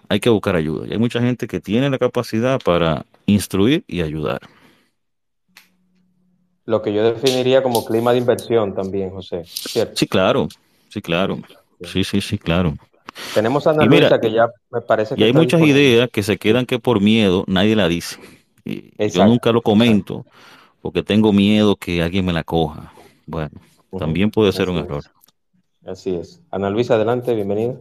hay que buscar ayuda. Y hay mucha gente que tiene la capacidad para instruir y ayudar. Lo que yo definiría como clima de inversión también, José. Sí, claro, sí, claro. Sí, sí, sí, claro. Tenemos a Ana Luisa que ya me parece que. Y hay muchas ideas que se quedan que por miedo nadie la dice. yo nunca lo comento porque tengo miedo que alguien me la coja. Bueno, también puede ser un error. Así es. Ana Luisa, adelante, bienvenida.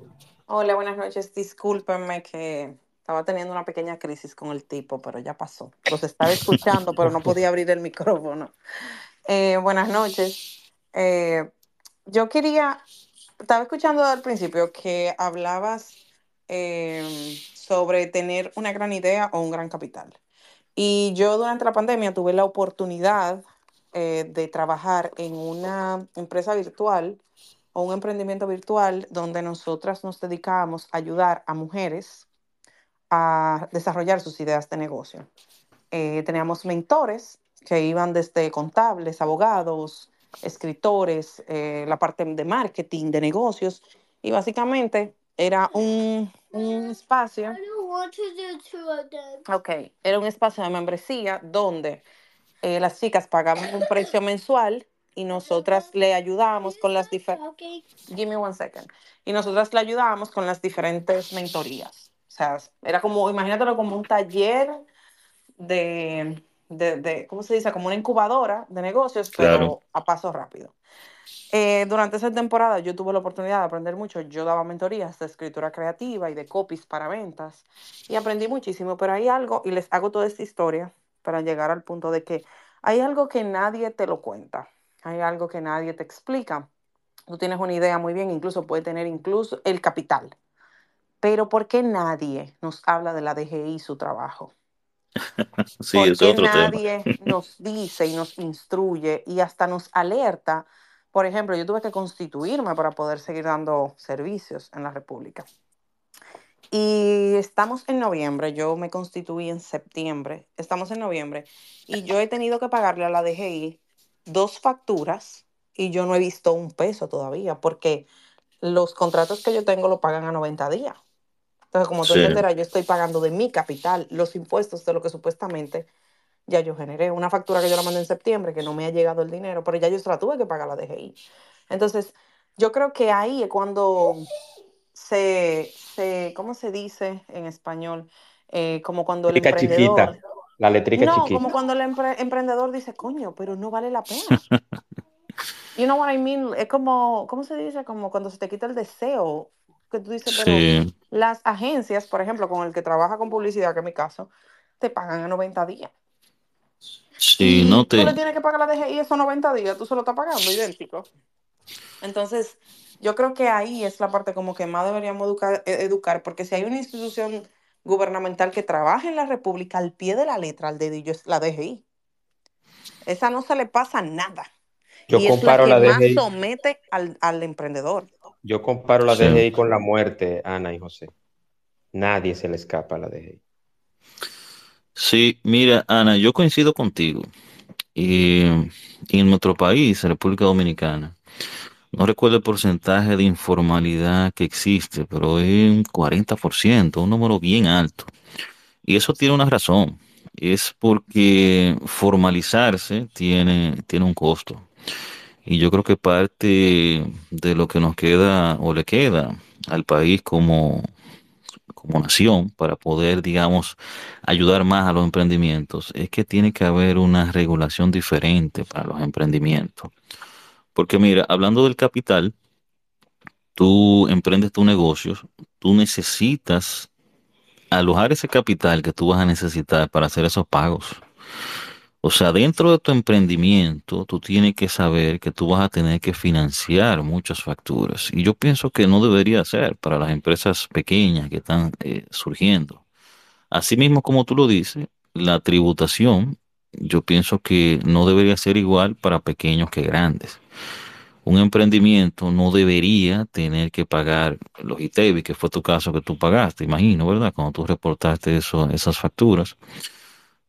Hola, buenas noches. Discúlpenme que estaba teniendo una pequeña crisis con el tipo, pero ya pasó. Los estaba escuchando, pero no podía abrir el micrófono. Eh, buenas noches. Eh, yo quería, estaba escuchando al principio que hablabas eh, sobre tener una gran idea o un gran capital. Y yo durante la pandemia tuve la oportunidad de trabajar en una empresa virtual o un emprendimiento virtual donde nosotras nos dedicábamos a ayudar a mujeres a desarrollar sus ideas de negocio. Eh, teníamos mentores que iban desde contables, abogados, escritores, eh, la parte de marketing, de negocios, y básicamente era un, un espacio. Ok, era un espacio de membresía donde eh, las chicas pagaban un precio mensual y nosotras le ayudábamos con las diferentes... Give me one second. Y nosotras le ayudábamos con las diferentes mentorías. O sea, era como, imagínatelo como un taller de, de, de ¿cómo se dice? Como una incubadora de negocios, pero a paso rápido. Eh, durante esa temporada yo tuve la oportunidad de aprender mucho. Yo daba mentorías de escritura creativa y de copies para ventas y aprendí muchísimo, pero hay algo, y les hago toda esta historia para llegar al punto de que hay algo que nadie te lo cuenta hay algo que nadie te explica. Tú tienes una idea muy bien, incluso puede tener incluso el capital. Pero ¿por qué nadie nos habla de la DGI y su trabajo? sí, es otro nadie nos dice y nos instruye y hasta nos alerta? Por ejemplo, yo tuve que constituirme para poder seguir dando servicios en la República. Y estamos en noviembre, yo me constituí en septiembre, estamos en noviembre y yo he tenido que pagarle a la DGI dos facturas y yo no he visto un peso todavía, porque los contratos que yo tengo lo pagan a 90 días. Entonces, como tú entenderás, yo estoy pagando de mi capital los impuestos de lo que supuestamente ya yo generé. Una factura que yo la mandé en septiembre, que no me ha llegado el dinero, pero ya yo se la tuve que pagar la DGI. Entonces, yo creo que ahí es cuando se, se ¿cómo se dice en español? Eh, como cuando el emprendedor... La letrica no, como cuando el emprendedor dice, coño, pero no vale la pena. you know what I mean? Es como, ¿cómo se dice? Como cuando se te quita el deseo. Que tú dices, pero las agencias, por ejemplo, con el que trabaja con publicidad, que es mi caso, te pagan a 90 días. Sí, no te... Tú le tienes que pagar la DGI esos 90 días, tú se lo estás pagando idéntico. Entonces, yo creo que ahí es la parte como que más deberíamos educar, e-, educar porque si hay una institución gubernamental que trabaje en la República al pie de la letra, al dedillo, es la DGI. Esa no se le pasa nada. Yo comparo la, que más somete al, emprendedor. Yo comparo la DGI con la muerte, Ana y José. Nadie se le escapa a la DGI. Sí, mira, Ana, yo coincido contigo. Y en nuestro país, República Dominicana, no recuerdo el porcentaje de informalidad que existe, pero es un 40%, un número bien alto. Y eso tiene una razón. Es porque formalizarse tiene, tiene un costo. Y yo creo que parte de lo que nos queda o le queda al país como, como nación para poder, digamos, ayudar más a los emprendimientos es que tiene que haber una regulación diferente para los emprendimientos. Porque mira, hablando del capital, tú emprendes tu negocio, tú necesitas alojar ese capital que tú vas a necesitar para hacer esos pagos. O sea, dentro de tu emprendimiento, tú tienes que saber que tú vas a tener que financiar muchas facturas. Y yo pienso que no debería ser para las empresas pequeñas que están eh, surgiendo. Asimismo, como tú lo dices, la tributación, yo pienso que no debería ser igual para pequeños que grandes. Un emprendimiento no debería tener que pagar los ITEVI, que fue tu caso que tú pagaste, imagino, ¿verdad? Cuando tú reportaste esas facturas,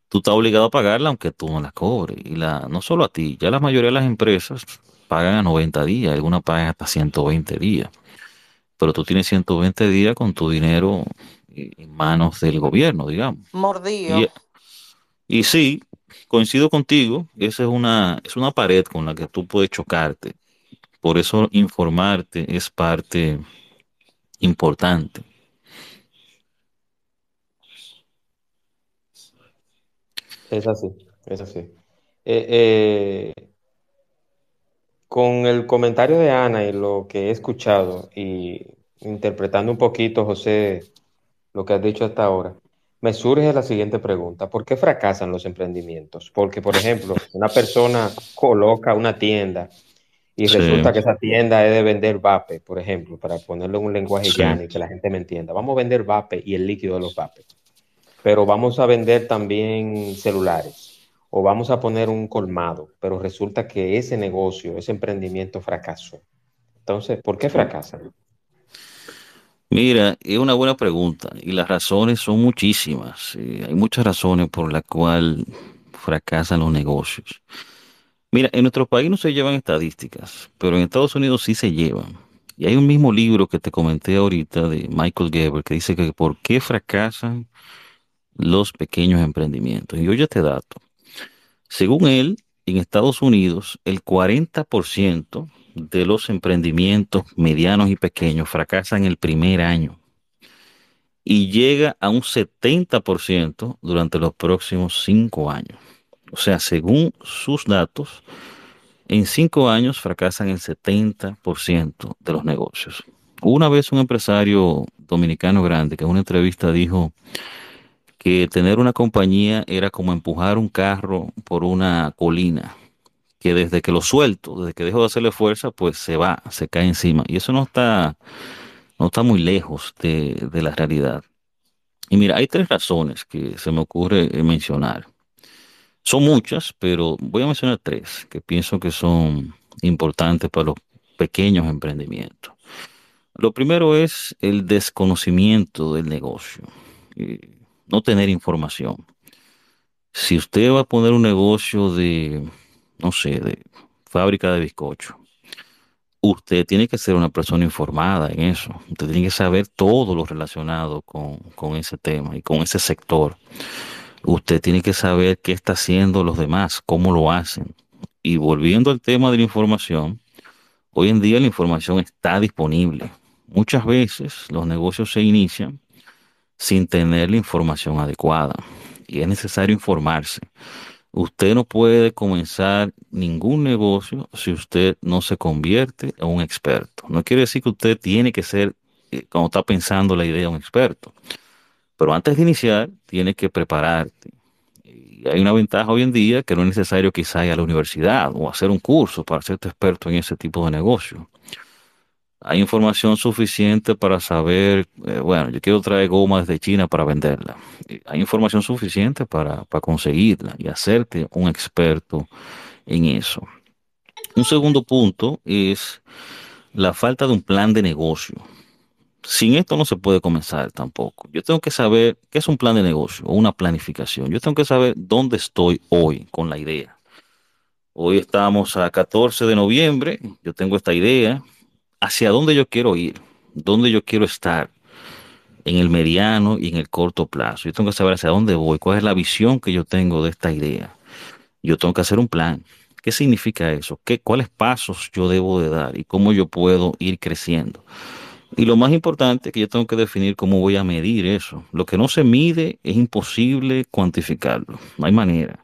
tú estás obligado a pagarla aunque tú no las cobres. Y la, no solo a ti, ya la mayoría de las empresas pagan a 90 días, algunas pagan hasta 120 días. Pero tú tienes 120 días con tu dinero en manos del gobierno, digamos. Mordido. Y, y sí, coincido contigo, esa es una, es una pared con la que tú puedes chocarte. Por eso informarte es parte importante. Es así, es así. Eh, eh, con el comentario de Ana y lo que he escuchado y interpretando un poquito, José, lo que has dicho hasta ahora, me surge la siguiente pregunta. ¿Por qué fracasan los emprendimientos? Porque, por ejemplo, una persona coloca una tienda y Sí, resulta que esa tienda es de vender vape, por ejemplo, para ponerlo en un lenguaje sí, llano y que la gente me entienda. Vamos a vender vape y el líquido de los vapes, pero vamos a vender también celulares o vamos a poner un colmado, pero resulta que ese negocio, ese emprendimiento fracasó. Entonces, ¿por qué fracasan? Mira, es una buena pregunta y las razones son muchísimas. Eh, hay muchas razones por las cuales fracasan los negocios. Mira, en nuestro país no se llevan estadísticas, pero en Estados Unidos sí se llevan. Y hay un mismo libro que te comenté ahorita de Michael Gerber que dice que por qué fracasan los pequeños emprendimientos. Y oye este dato. Según él, en Estados Unidos, el 40% de los emprendimientos medianos y pequeños fracasan el primer año y llega a un 70% durante los próximos cinco años. O sea, según sus datos, en cinco años fracasan el 70% de los negocios. Una vez un empresario dominicano grande que en una entrevista dijo que tener una compañía era como empujar un carro por una colina, que desde que lo suelto, desde que dejo de hacerle fuerza, pues se va, se cae encima. Y eso no está, no está muy lejos de, de la realidad. Y mira, hay tres razones que se me ocurre eh, mencionar. Son muchas, pero voy a mencionar tres que pienso que son importantes para los pequeños emprendimientos. Lo primero es el desconocimiento del negocio, eh, no tener información. Si usted va a poner un negocio de, no sé, de fábrica de bizcocho, usted tiene que ser una persona informada en eso. Usted tiene que saber todo lo relacionado con, con ese tema y con ese sector. Usted tiene que saber qué está haciendo los demás, cómo lo hacen. Y volviendo al tema de la información, hoy en día la información está disponible. Muchas veces los negocios se inician sin tener la información adecuada y es necesario informarse. Usted no puede comenzar ningún negocio si usted no se convierte en un experto. No quiere decir que usted tiene que ser, eh, cuando está pensando la idea, un experto. Pero antes de iniciar, tiene que prepararte. Y hay una ventaja hoy en día que no es necesario quizá ir a la universidad o hacer un curso para hacerte experto en ese tipo de negocio. Hay información suficiente para saber, eh, bueno, yo quiero traer goma desde China para venderla. Eh, Hay información suficiente para, para conseguirla y hacerte un experto en eso. Un segundo punto es la falta de un plan de negocio. Sin esto no se puede comenzar tampoco. Yo tengo que saber qué es un plan de negocio o una planificación. Yo tengo que saber dónde estoy hoy con la idea. Hoy estamos a 14 de noviembre, yo tengo esta idea, hacia dónde yo quiero ir, dónde yo quiero estar en el mediano y en el corto plazo. Yo tengo que saber hacia dónde voy, cuál es la visión que yo tengo de esta idea. Yo tengo que hacer un plan. ¿Qué significa eso? ¿Qué, cuáles pasos yo debo de dar y cómo yo puedo ir creciendo? Y lo más importante es que yo tengo que definir cómo voy a medir eso. Lo que no se mide es imposible cuantificarlo. No hay manera.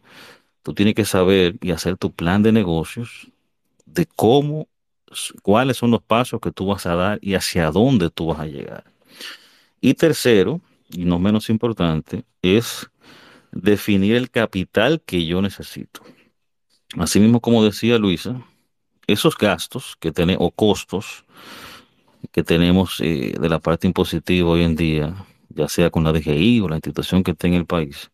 Tú tienes que saber y hacer tu plan de negocios de cómo, cuáles son los pasos que tú vas a dar y hacia dónde tú vas a llegar. Y tercero, y no menos importante, es definir el capital que yo necesito. Asimismo, como decía Luisa, esos gastos que tenemos o costos que tenemos eh, de la parte impositiva hoy en día, ya sea con la DGI o la institución que esté en el país,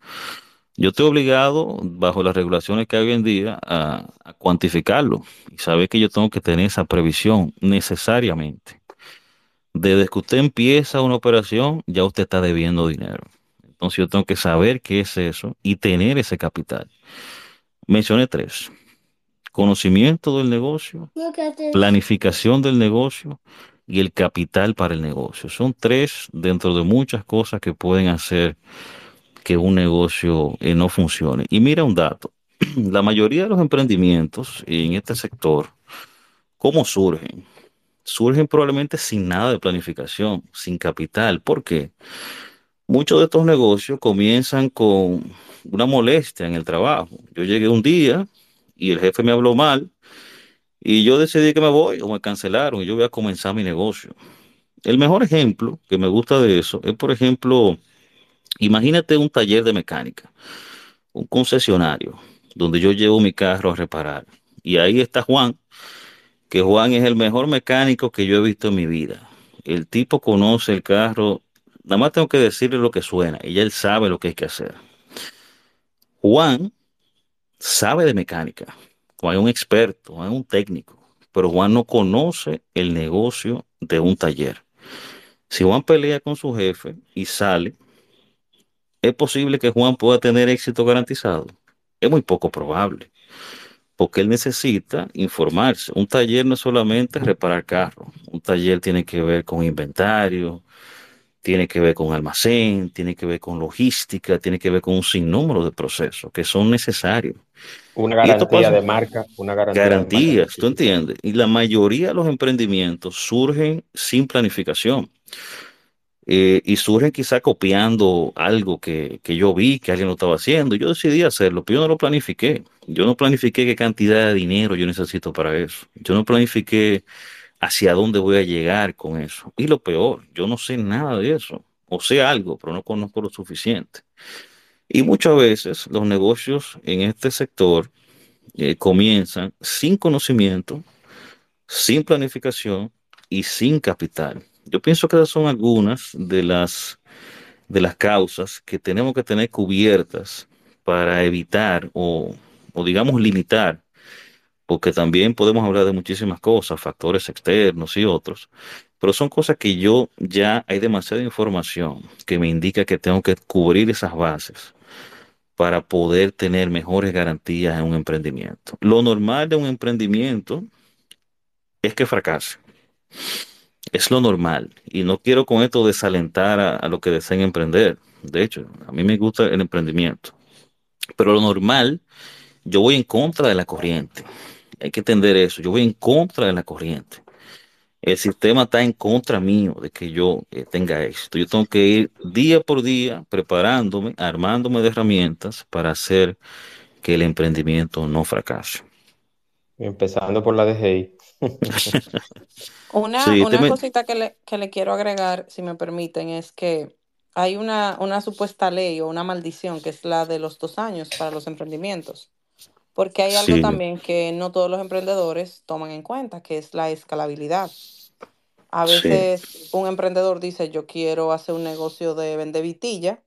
Yo estoy obligado, bajo las regulaciones que hay hoy en día, a, a cuantificarlo y saber que yo tengo que tener esa previsión necesariamente. Desde que usted empieza una operación, ya usted está debiendo dinero. Entonces yo tengo que saber qué es eso y tener ese capital. Mencioné tres. Conocimiento del negocio, planificación del negocio y el capital para el negocio. Son tres dentro de muchas cosas que pueden hacer que un negocio eh, no funcione. Y mira un dato. La mayoría de los emprendimientos en este sector, ¿cómo surgen? Surgen probablemente sin nada de planificación, sin capital. ¿Por qué? Muchos de estos negocios comienzan con una molestia en el trabajo. Yo llegué un día y el jefe me habló mal y yo decidí que me voy o me cancelaron y yo voy a comenzar mi negocio. El mejor ejemplo que me gusta de eso es, por ejemplo, imagínate un taller de mecánica, un concesionario donde yo llevo mi carro a reparar y ahí está Juan, que Juan es el mejor mecánico que yo he visto en mi vida. El tipo conoce el carro, nada más tengo que decirle lo que suena y ya él sabe lo que hay que hacer. Juan sabe de mecánica, Juan es un experto, Juan es un técnico, pero Juan no conoce el negocio de un taller. Si Juan pelea con su jefe y sale, ¿es posible que Juan pueda tener éxito garantizado? Es muy poco probable, porque él necesita informarse. Un taller no es solamente reparar carros, un taller tiene que ver con inventario, tiene que ver con almacén, tiene que ver con logística, tiene que ver con un sinnúmero de procesos que son necesarios. Una garantía de marca, una garantía Garantías, de marca. tú entiendes. Y la mayoría de los emprendimientos surgen sin planificación. Eh, y surgen quizá copiando algo que, que yo vi que alguien lo estaba haciendo. Yo decidí hacerlo, pero yo no lo planifiqué. Yo no planifiqué qué cantidad de dinero yo necesito para eso. Yo no planifiqué hacia dónde voy a llegar con eso. Y lo peor, yo no sé nada de eso. O sé algo, pero no conozco lo suficiente. Y muchas veces los negocios en este sector eh, comienzan sin conocimiento, sin planificación y sin capital. Yo pienso que esas son algunas de las, de las causas que tenemos que tener cubiertas para evitar o, o digamos limitar porque también podemos hablar de muchísimas cosas, factores externos y otros, pero son cosas que yo ya hay demasiada información que me indica que tengo que cubrir esas bases para poder tener mejores garantías en un emprendimiento. Lo normal de un emprendimiento es que fracase. Es lo normal. Y no quiero con esto desalentar a, a lo que deseen emprender. De hecho, a mí me gusta el emprendimiento. Pero lo normal, yo voy en contra de la corriente. Hay que entender eso. Yo voy en contra de la corriente. El sistema está en contra mío de que yo eh, tenga éxito. Yo tengo que ir día por día preparándome, armándome de herramientas para hacer que el emprendimiento no fracase. Empezando por la DGI. Una, Sí, una me- cosita que le, que le quiero agregar, si me permiten, es que hay una, una supuesta ley o una maldición que es la de los dos años para los emprendimientos. Porque hay algo Sí. también que no todos los emprendedores toman en cuenta, que es la escalabilidad. A Sí. veces un emprendedor dice, yo quiero hacer un negocio de vender vitilla,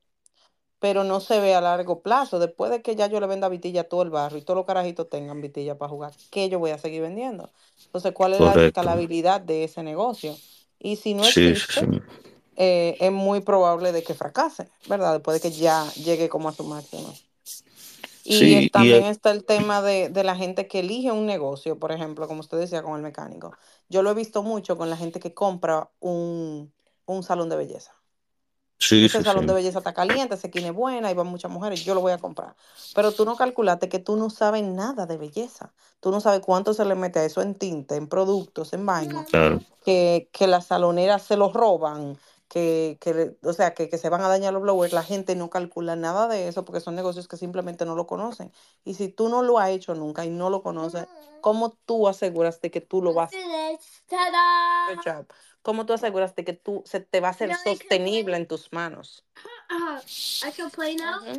pero no se ve a largo plazo. Después de que ya yo le venda vitilla a todo el barrio y todos los carajitos tengan vitilla para jugar, ¿qué yo voy a seguir vendiendo? Entonces, ¿cuál es la escalabilidad de ese negocio? Y si no sí, existe, sí. eh, es muy probable de que fracase, ¿verdad? Después de que ya llegue como a su máximo. Y Sí, es- y también el- está el tema de, de la gente que elige un negocio, por ejemplo, como usted decía con el mecánico. Yo lo he visto mucho con la gente que compra un, un salón de belleza. Sí, Ese sí, salón de belleza está caliente, esa esquina es buena, y van muchas mujeres, yo lo voy a comprar. Pero tú no calculaste que tú no sabes nada de belleza. Tú no sabes cuánto se le mete a eso en tinte, en productos, en vaina, Claro. que, que las saloneras se los roban, que, que o sea, que, que se van a dañar los blowers. La gente no calcula nada de eso porque son negocios que simplemente no lo conocen. Y si tú no lo has hecho nunca y no lo conoces, ¿cómo tú aseguras de que tú lo vas ¡Tada! ¿Cómo tú aseguras de que tú se te va a No, can sostenible en tus manos?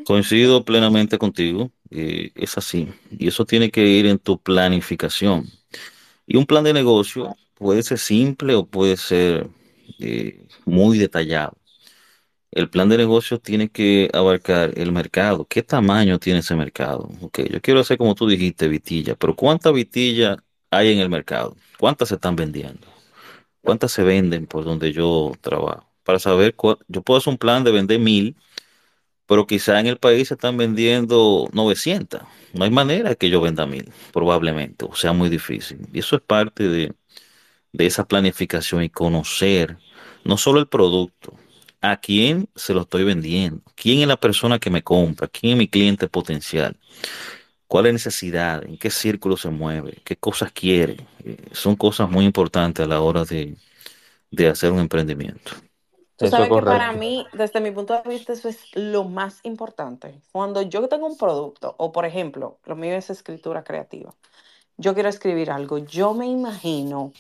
Coincido plenamente contigo. eh, es así. Y eso tiene que ir en tu planificación. Y un plan de negocio puede ser simple o puede ser eh, muy detallado. El plan de negocio tiene que abarcar el mercado. ¿Qué tamaño tiene ese mercado? Ok, yo quiero hacer como tú dijiste, vitilla, pero ¿cuánta vitilla hay en el mercado? ¿Cuántas se están vendiendo? ¿Cuántas se venden por donde yo trabajo? Para saber, cuál- yo puedo hacer un plan de vender mil, pero quizá en el país se están vendiendo 900. No hay manera que yo venda mil, probablemente, o sea, muy difícil. Y eso es parte de, de esa planificación y conocer no solo el producto, a quién se lo estoy vendiendo, quién es la persona que me compra, quién es mi cliente potencial, cuál es la necesidad, en qué círculo se mueve, qué cosas quiere. Eh, son cosas muy importantes a la hora de, de hacer un emprendimiento. Tú sabes que para mí, desde mi punto de vista, eso es lo más importante. Cuando yo tengo un producto, o por ejemplo, lo mío es escritura creativa, yo quiero escribir algo, yo me imagino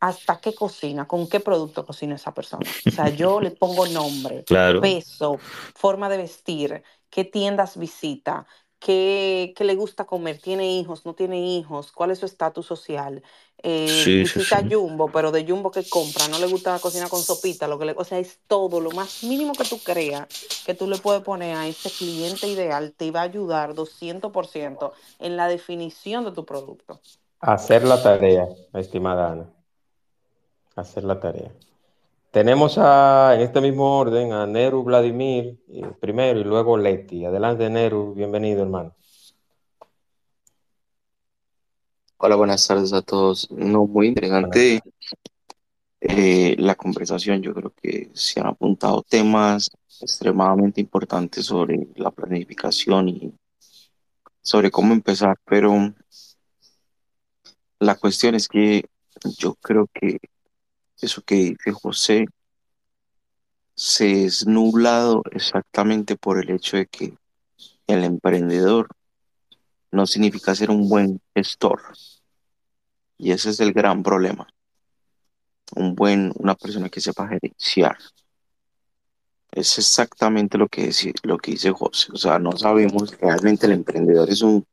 hasta qué cocina, con qué producto cocina esa persona. O sea, yo le pongo nombre, Claro, peso, forma de vestir, qué tiendas visita, qué, qué le gusta comer, tiene hijos, no tiene hijos, cuál es su estatus social. Eh, sí, sí, visita sí. Jumbo, pero de Jumbo que compra, no le gusta la cocina con sopita, lo que le, o sea, es todo, lo más mínimo que tú creas que tú le puedes poner a ese cliente ideal, te va a ayudar 200% en la definición de tu producto. Hacer la tarea, estimada Ana. Hacer la tarea. Tenemos a, en este mismo orden a Neru Vladimir eh, primero y luego Leti. Adelante, Neru. Bienvenido, hermano. Hola, buenas tardes a todos. No, muy interesante eh, la conversación. Yo creo que se han apuntado temas extremadamente importantes sobre la planificación y sobre cómo empezar, pero la cuestión es que yo creo que eso que dice José se es nublado exactamente por el hecho de que el emprendedor no significa ser un buen gestor. Y ese es el gran problema. Un buen, una persona que sepa gerenciar. Es exactamente lo que, dice- lo que dice José. O sea, no sabemos realmente el emprendedor es un,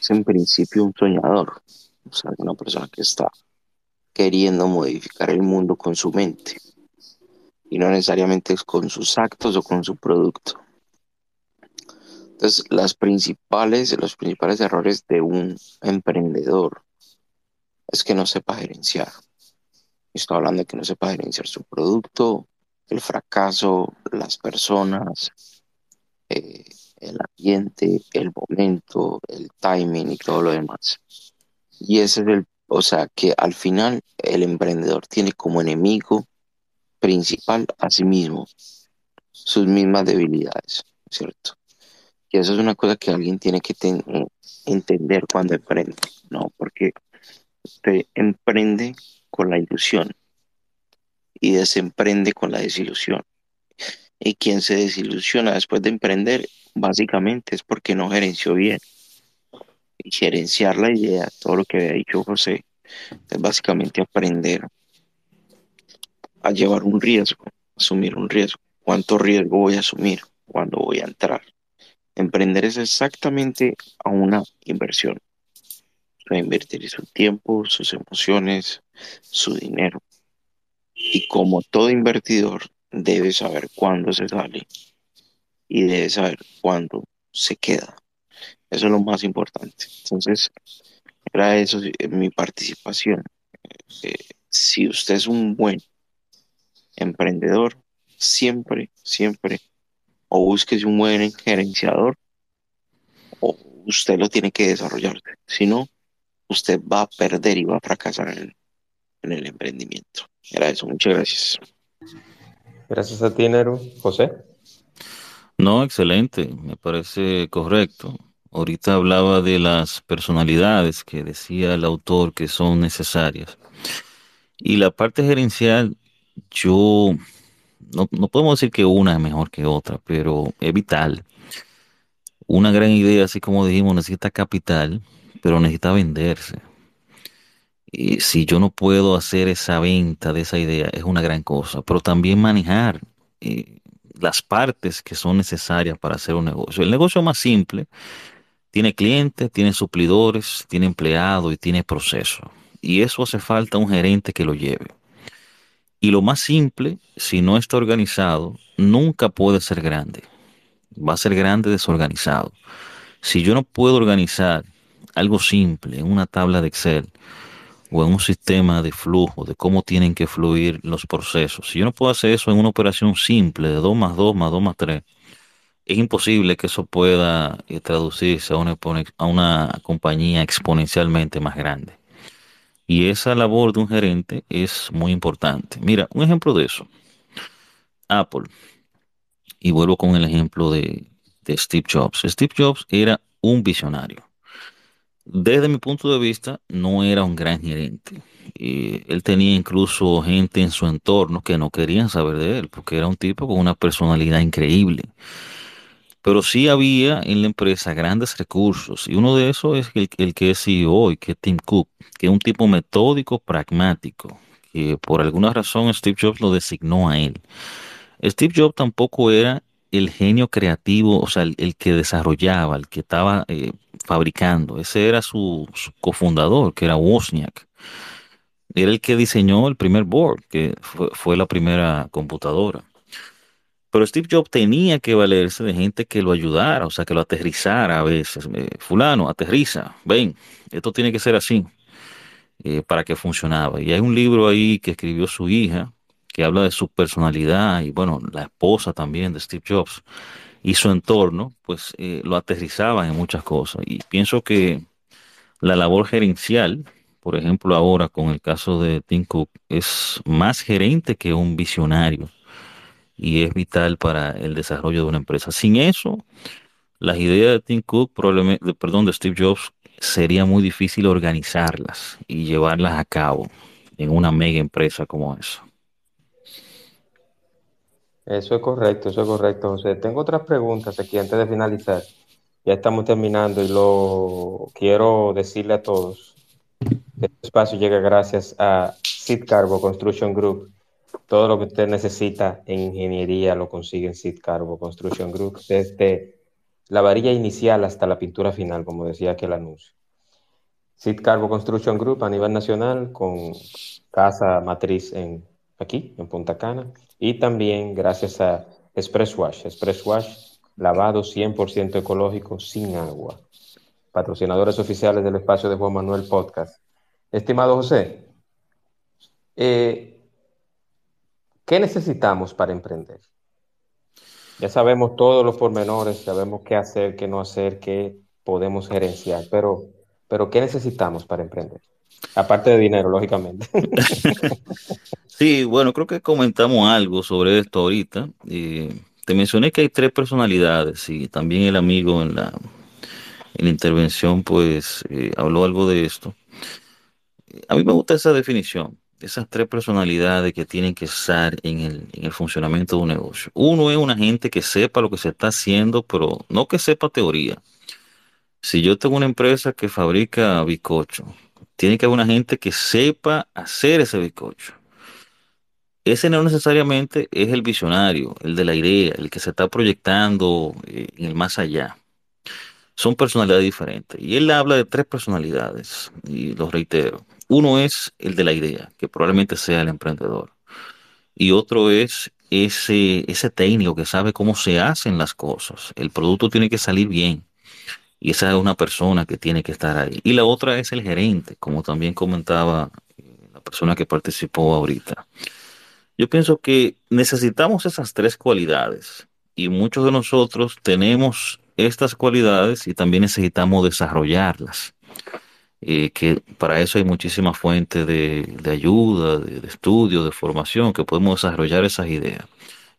es en principio un soñador. O sea, una persona que está queriendo modificar el mundo con su mente. Y no necesariamente es con sus actos o con su producto. Entonces, las principales, los principales errores de un emprendedor es que no sepa gerenciar. Estoy hablando de que no sepa gerenciar su producto, el fracaso, las personas, eh, el ambiente, el momento, el timing y todo lo demás. Y ese es el, o sea, que al final el emprendedor tiene como enemigo principal a sí mismo, sus mismas debilidades, ¿cierto? Y eso es una cosa que alguien tiene que eh, entender cuando emprende, ¿no? Porque usted emprende con la ilusión y desemprende con la desilusión. Y quien se desilusiona después de emprender, básicamente es porque no gerenció bien. Gerenciar la idea, todo lo que había dicho José, es básicamente aprender a llevar un riesgo, asumir un riesgo. ¿Cuánto riesgo voy a asumir? ¿Cuándo voy a entrar? Emprender es exactamente a una inversión. O sea, invertir su tiempo, sus emociones, su dinero. Y como todo invertidor, debe saber cuándo se sale y debe saber cuándo se queda. Eso es lo más importante. Entonces, era eso eh, mi participación. Eh, si usted es un buen emprendedor, siempre, siempre, o búsquese un buen gerenciador, o usted lo tiene que desarrollar. Si no, usted va a perder y va a fracasar en, en el emprendimiento. Era eso. Muchas gracias. Gracias a ti, Neru. José. No, excelente, me parece correcto. Ahorita hablaba de las personalidades que decía el autor que son necesarias. Y la parte gerencial, yo no, no podemos decir que una es mejor que otra, pero es vital. Una gran idea, así como dijimos, necesita capital, pero necesita venderse. Y si yo no puedo hacer esa venta de esa idea, es una gran cosa, pero también manejar eh, las partes que son necesarias para hacer un negocio. El negocio más simple tiene clientes, tiene suplidores, tiene empleados y tiene proceso. Y eso hace falta un gerente que lo lleve. Y lo más simple, si no está organizado, nunca puede ser grande. Va a ser grande desorganizado. Si yo no puedo organizar algo simple en una tabla de Excel o en un sistema de flujo, de cómo tienen que fluir los procesos, si yo no puedo hacer eso en una operación simple de 2 más 2 más 2 más 3, es imposible que eso pueda eh, traducirse a una, a una compañía exponencialmente más grande. Y esa labor de un gerente es muy importante. Mira, un ejemplo de eso. Apple. Y vuelvo con el ejemplo de, de Steve Jobs. Steve Jobs era un visionario. Desde mi punto de vista, no era un gran gerente. Y él tenía incluso gente en su entorno que no querían saber de él, porque era un tipo con una personalidad increíble. Pero sí había en la empresa grandes recursos, y uno de esos es el, que es CEO que es Tim Cook, que es un tipo metódico, pragmático, que por alguna razón Steve Jobs lo designó a él. Steve Jobs tampoco era el genio creativo, o sea, el, que desarrollaba, el que estaba eh, fabricando. Ese era su, cofundador, que era Wozniak. Era el que diseñó el primer board, que fue la primera computadora. Pero Steve Jobs tenía que valerse de gente que lo ayudara, o sea, que lo aterrizara a veces. Eh, fulano, aterriza, ven, esto tiene que ser así, eh, para que funcionaba. Y hay un libro ahí que escribió su hija, que habla de su personalidad y, bueno, la esposa también de Steve Jobs y su entorno, pues eh, lo aterrizaban en muchas cosas. Y pienso que la labor gerencial, por ejemplo, ahora con el caso de Tim Cook, es más gerente que un visionario y es vital para el desarrollo de una empresa. Sin eso, las ideas de Tim Cook, probablemente, perdón, de Steve Jobs, sería muy difícil organizarlas y llevarlas a cabo en una mega empresa como esa. Eso es correcto, eso es correcto, José. Tengo otras preguntas aquí antes de finalizar. Ya estamos terminando y lo quiero decirle a todos este espacio llega gracias a Sid Carbo Construction Group. Todo lo que usted necesita en ingeniería lo consigue en Sid Carbo Construction Group, desde la varilla inicial hasta la pintura final, como decía aquel anuncio. Sid Carbo Construction Group a nivel nacional con casa matriz en aquí, en Punta Cana, y también gracias a Express Wash. Express Wash, lavado 100% ecológico, sin agua. Patrocinadores oficiales del espacio de Juan Manuel Podcast. Estimado José, eh, ¿qué necesitamos para emprender? Ya sabemos todos los pormenores, sabemos qué hacer, qué no hacer, qué podemos gerenciar, pero, pero ¿qué necesitamos para emprender? Aparte de dinero, lógicamente. Sí, bueno, creo que comentamos algo sobre esto ahorita. Eh, te mencioné que hay tres personalidades y también el amigo en la, en la intervención pues eh, habló algo de esto. A mí me gusta esa definición, esas tres personalidades que tienen que estar en el, en el funcionamiento de un negocio. Uno es una gente que sepa lo que se está haciendo, pero no que sepa teoría. Si yo tengo una empresa que fabrica bizcocho, tiene que haber una gente que sepa hacer ese bizcocho ese no necesariamente es el visionario, el de la idea, el que se está proyectando eh, en el más allá. Son personalidades diferentes. Y él habla de tres personalidades, y lo reitero. Uno es el de la idea, que probablemente sea el emprendedor. Y otro es ese, ese técnico que sabe cómo se hacen las cosas. El producto tiene que salir bien. Y esa es una persona que tiene que estar ahí. Y la otra es el gerente, como también comentaba eh, la persona que participó ahorita. Yo pienso que necesitamos esas tres cualidades y muchos de nosotros tenemos estas cualidades y también necesitamos desarrollarlas. Eh, que para eso hay muchísimas fuentes de, de ayuda, de, de, estudio, de formación, que podemos desarrollar esas ideas.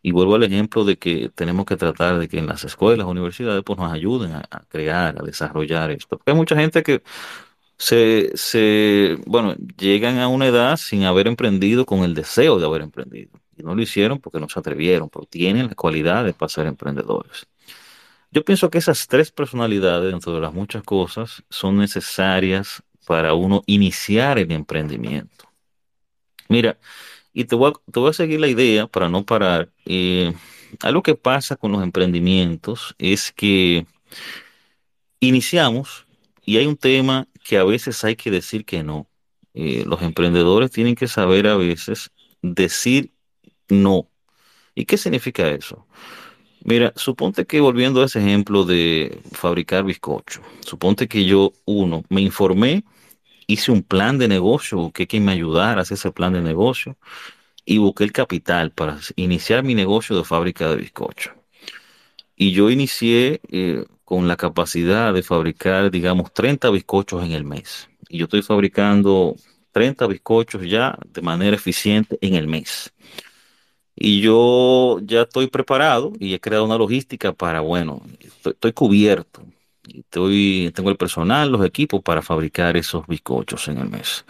Y vuelvo al ejemplo de que tenemos que tratar de que en las escuelas, universidades, pues nos ayuden a, a crear, a desarrollar esto. Porque hay mucha gente que se, se, bueno, llegan a una edad sin haber emprendido con el deseo de haber emprendido. Y no lo hicieron porque no se atrevieron, pero tienen las cualidades para ser emprendedores. Yo pienso que esas tres personalidades, dentro de las muchas cosas, son necesarias para uno iniciar el emprendimiento. Mira, y te voy a, te voy a seguir la idea para no parar. Eh, algo que pasa con los emprendimientos es que iniciamos y hay un tema que a veces hay que decir que no. Eh, los emprendedores tienen que saber a veces decir no. ¿Y qué significa eso? Mira, suponte que volviendo a ese ejemplo de fabricar bizcocho, suponte que yo, uno, me informé, hice un plan de negocio, busqué quien me ayudara a hacer ese plan de negocio y busqué el capital para iniciar mi negocio de fábrica de bizcocho. Y yo inicié eh, con la capacidad de fabricar, digamos, 30 bizcochos en el mes. Y yo estoy fabricando 30 bizcochos ya de manera eficiente en el mes. Y yo ya estoy preparado y he creado una logística para, bueno, estoy, cubierto. Estoy, tengo el personal, los equipos para fabricar esos bizcochos en el mes.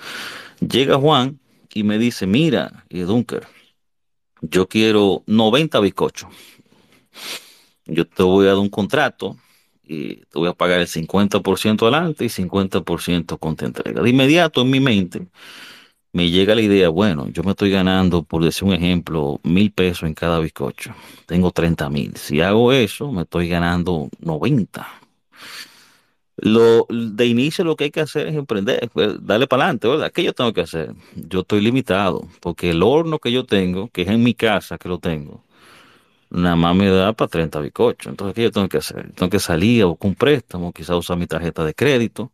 Llega Juan y me dice, mira, Dunker, yo quiero 90 bizcochos. Yo te voy a dar un contrato y te voy a pagar el 50% adelante y 50% con tu entrega. De inmediato en mi mente me llega la idea, bueno, yo me estoy ganando, por decir un ejemplo, mil pesos en cada bizcocho. Tengo 30 mil. Si hago eso, me estoy ganando 90. Lo, de inicio lo que hay que hacer es emprender, pues, darle para adelante, ¿verdad? ¿Qué yo tengo que hacer? Yo estoy limitado, porque el horno que yo tengo, que es en mi casa que lo tengo, nada más me da para 30 bizcochos. Entonces, ¿qué yo tengo que hacer? Tengo que salir a buscar un préstamo, quizás usar mi tarjeta de crédito,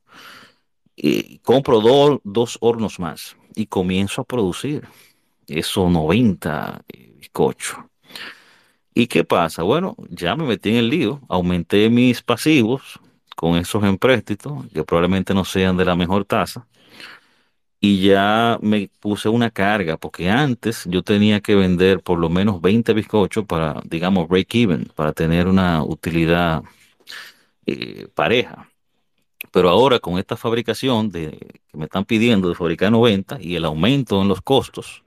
y compro do- dos hornos más y comienzo a producir esos 90 bizcochos. ¿Y qué pasa? Bueno, ya me metí en el lío, aumenté mis pasivos con esos empréstitos, que probablemente no sean de la mejor tasa, y ya me puse una carga, porque antes yo tenía que vender por lo menos 20 bizcochos para, digamos, break even, para tener una utilidad eh, pareja. Pero ahora con esta fabricación que me están pidiendo de fabricar 90 y el aumento en los costos,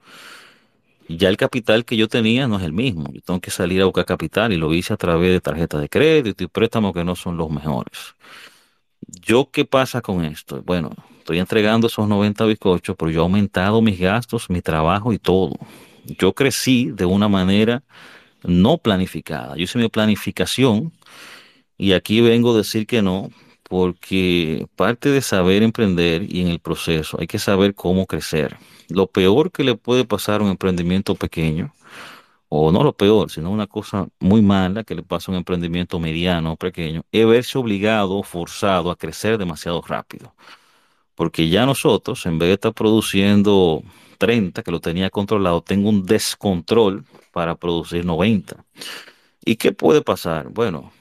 ya el capital que yo tenía no es el mismo. Yo tengo que salir a buscar capital y lo hice a través de tarjetas de crédito y préstamos que no son los mejores. ¿Yo qué pasa con esto? Bueno, estoy entregando esos 90 bizcochos, pero yo he aumentado mis gastos, mi trabajo y todo. Yo crecí de una manera no planificada. Yo hice mi planificación y aquí vengo a decir que no, porque parte de saber emprender y en el proceso hay que saber cómo crecer. Lo peor que le puede pasar a un emprendimiento pequeño, o no lo peor, sino una cosa muy mala que le pasa a un emprendimiento mediano o pequeño, es verse obligado forzado a crecer demasiado rápido. Porque ya nosotros, en vez de estar produciendo 30, que lo tenía controlado, tengo un descontrol para producir 90. ¿Y qué puede pasar? Bueno,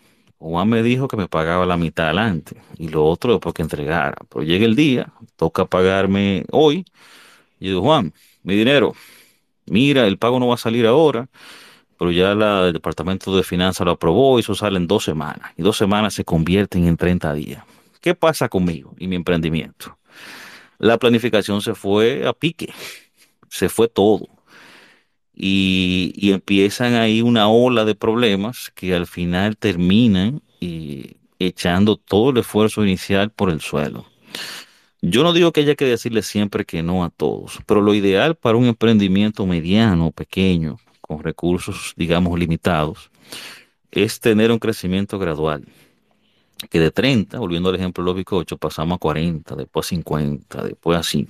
Juan me dijo que me pagaba la mitad adelante y lo otro después que entregara. Pero llega el día, toca pagarme hoy. Y digo, Juan, mi dinero, mira, el pago no va a salir ahora, pero ya el departamento de finanzas lo aprobó y eso sale en dos semanas. Y dos semanas se convierten en 30 días. ¿Qué pasa conmigo y mi emprendimiento? La planificación se fue a pique, se fue todo y, empiezan ahí una ola de problemas que al final terminan y echando todo el esfuerzo inicial por el suelo. Yo no digo que haya que decirle siempre que no a todos, pero lo ideal para un emprendimiento mediano pequeño, con recursos, digamos, limitados, es tener un crecimiento gradual. Que de 30, volviendo al ejemplo de los bizcochos, pasamos a 40, después a 50, después así.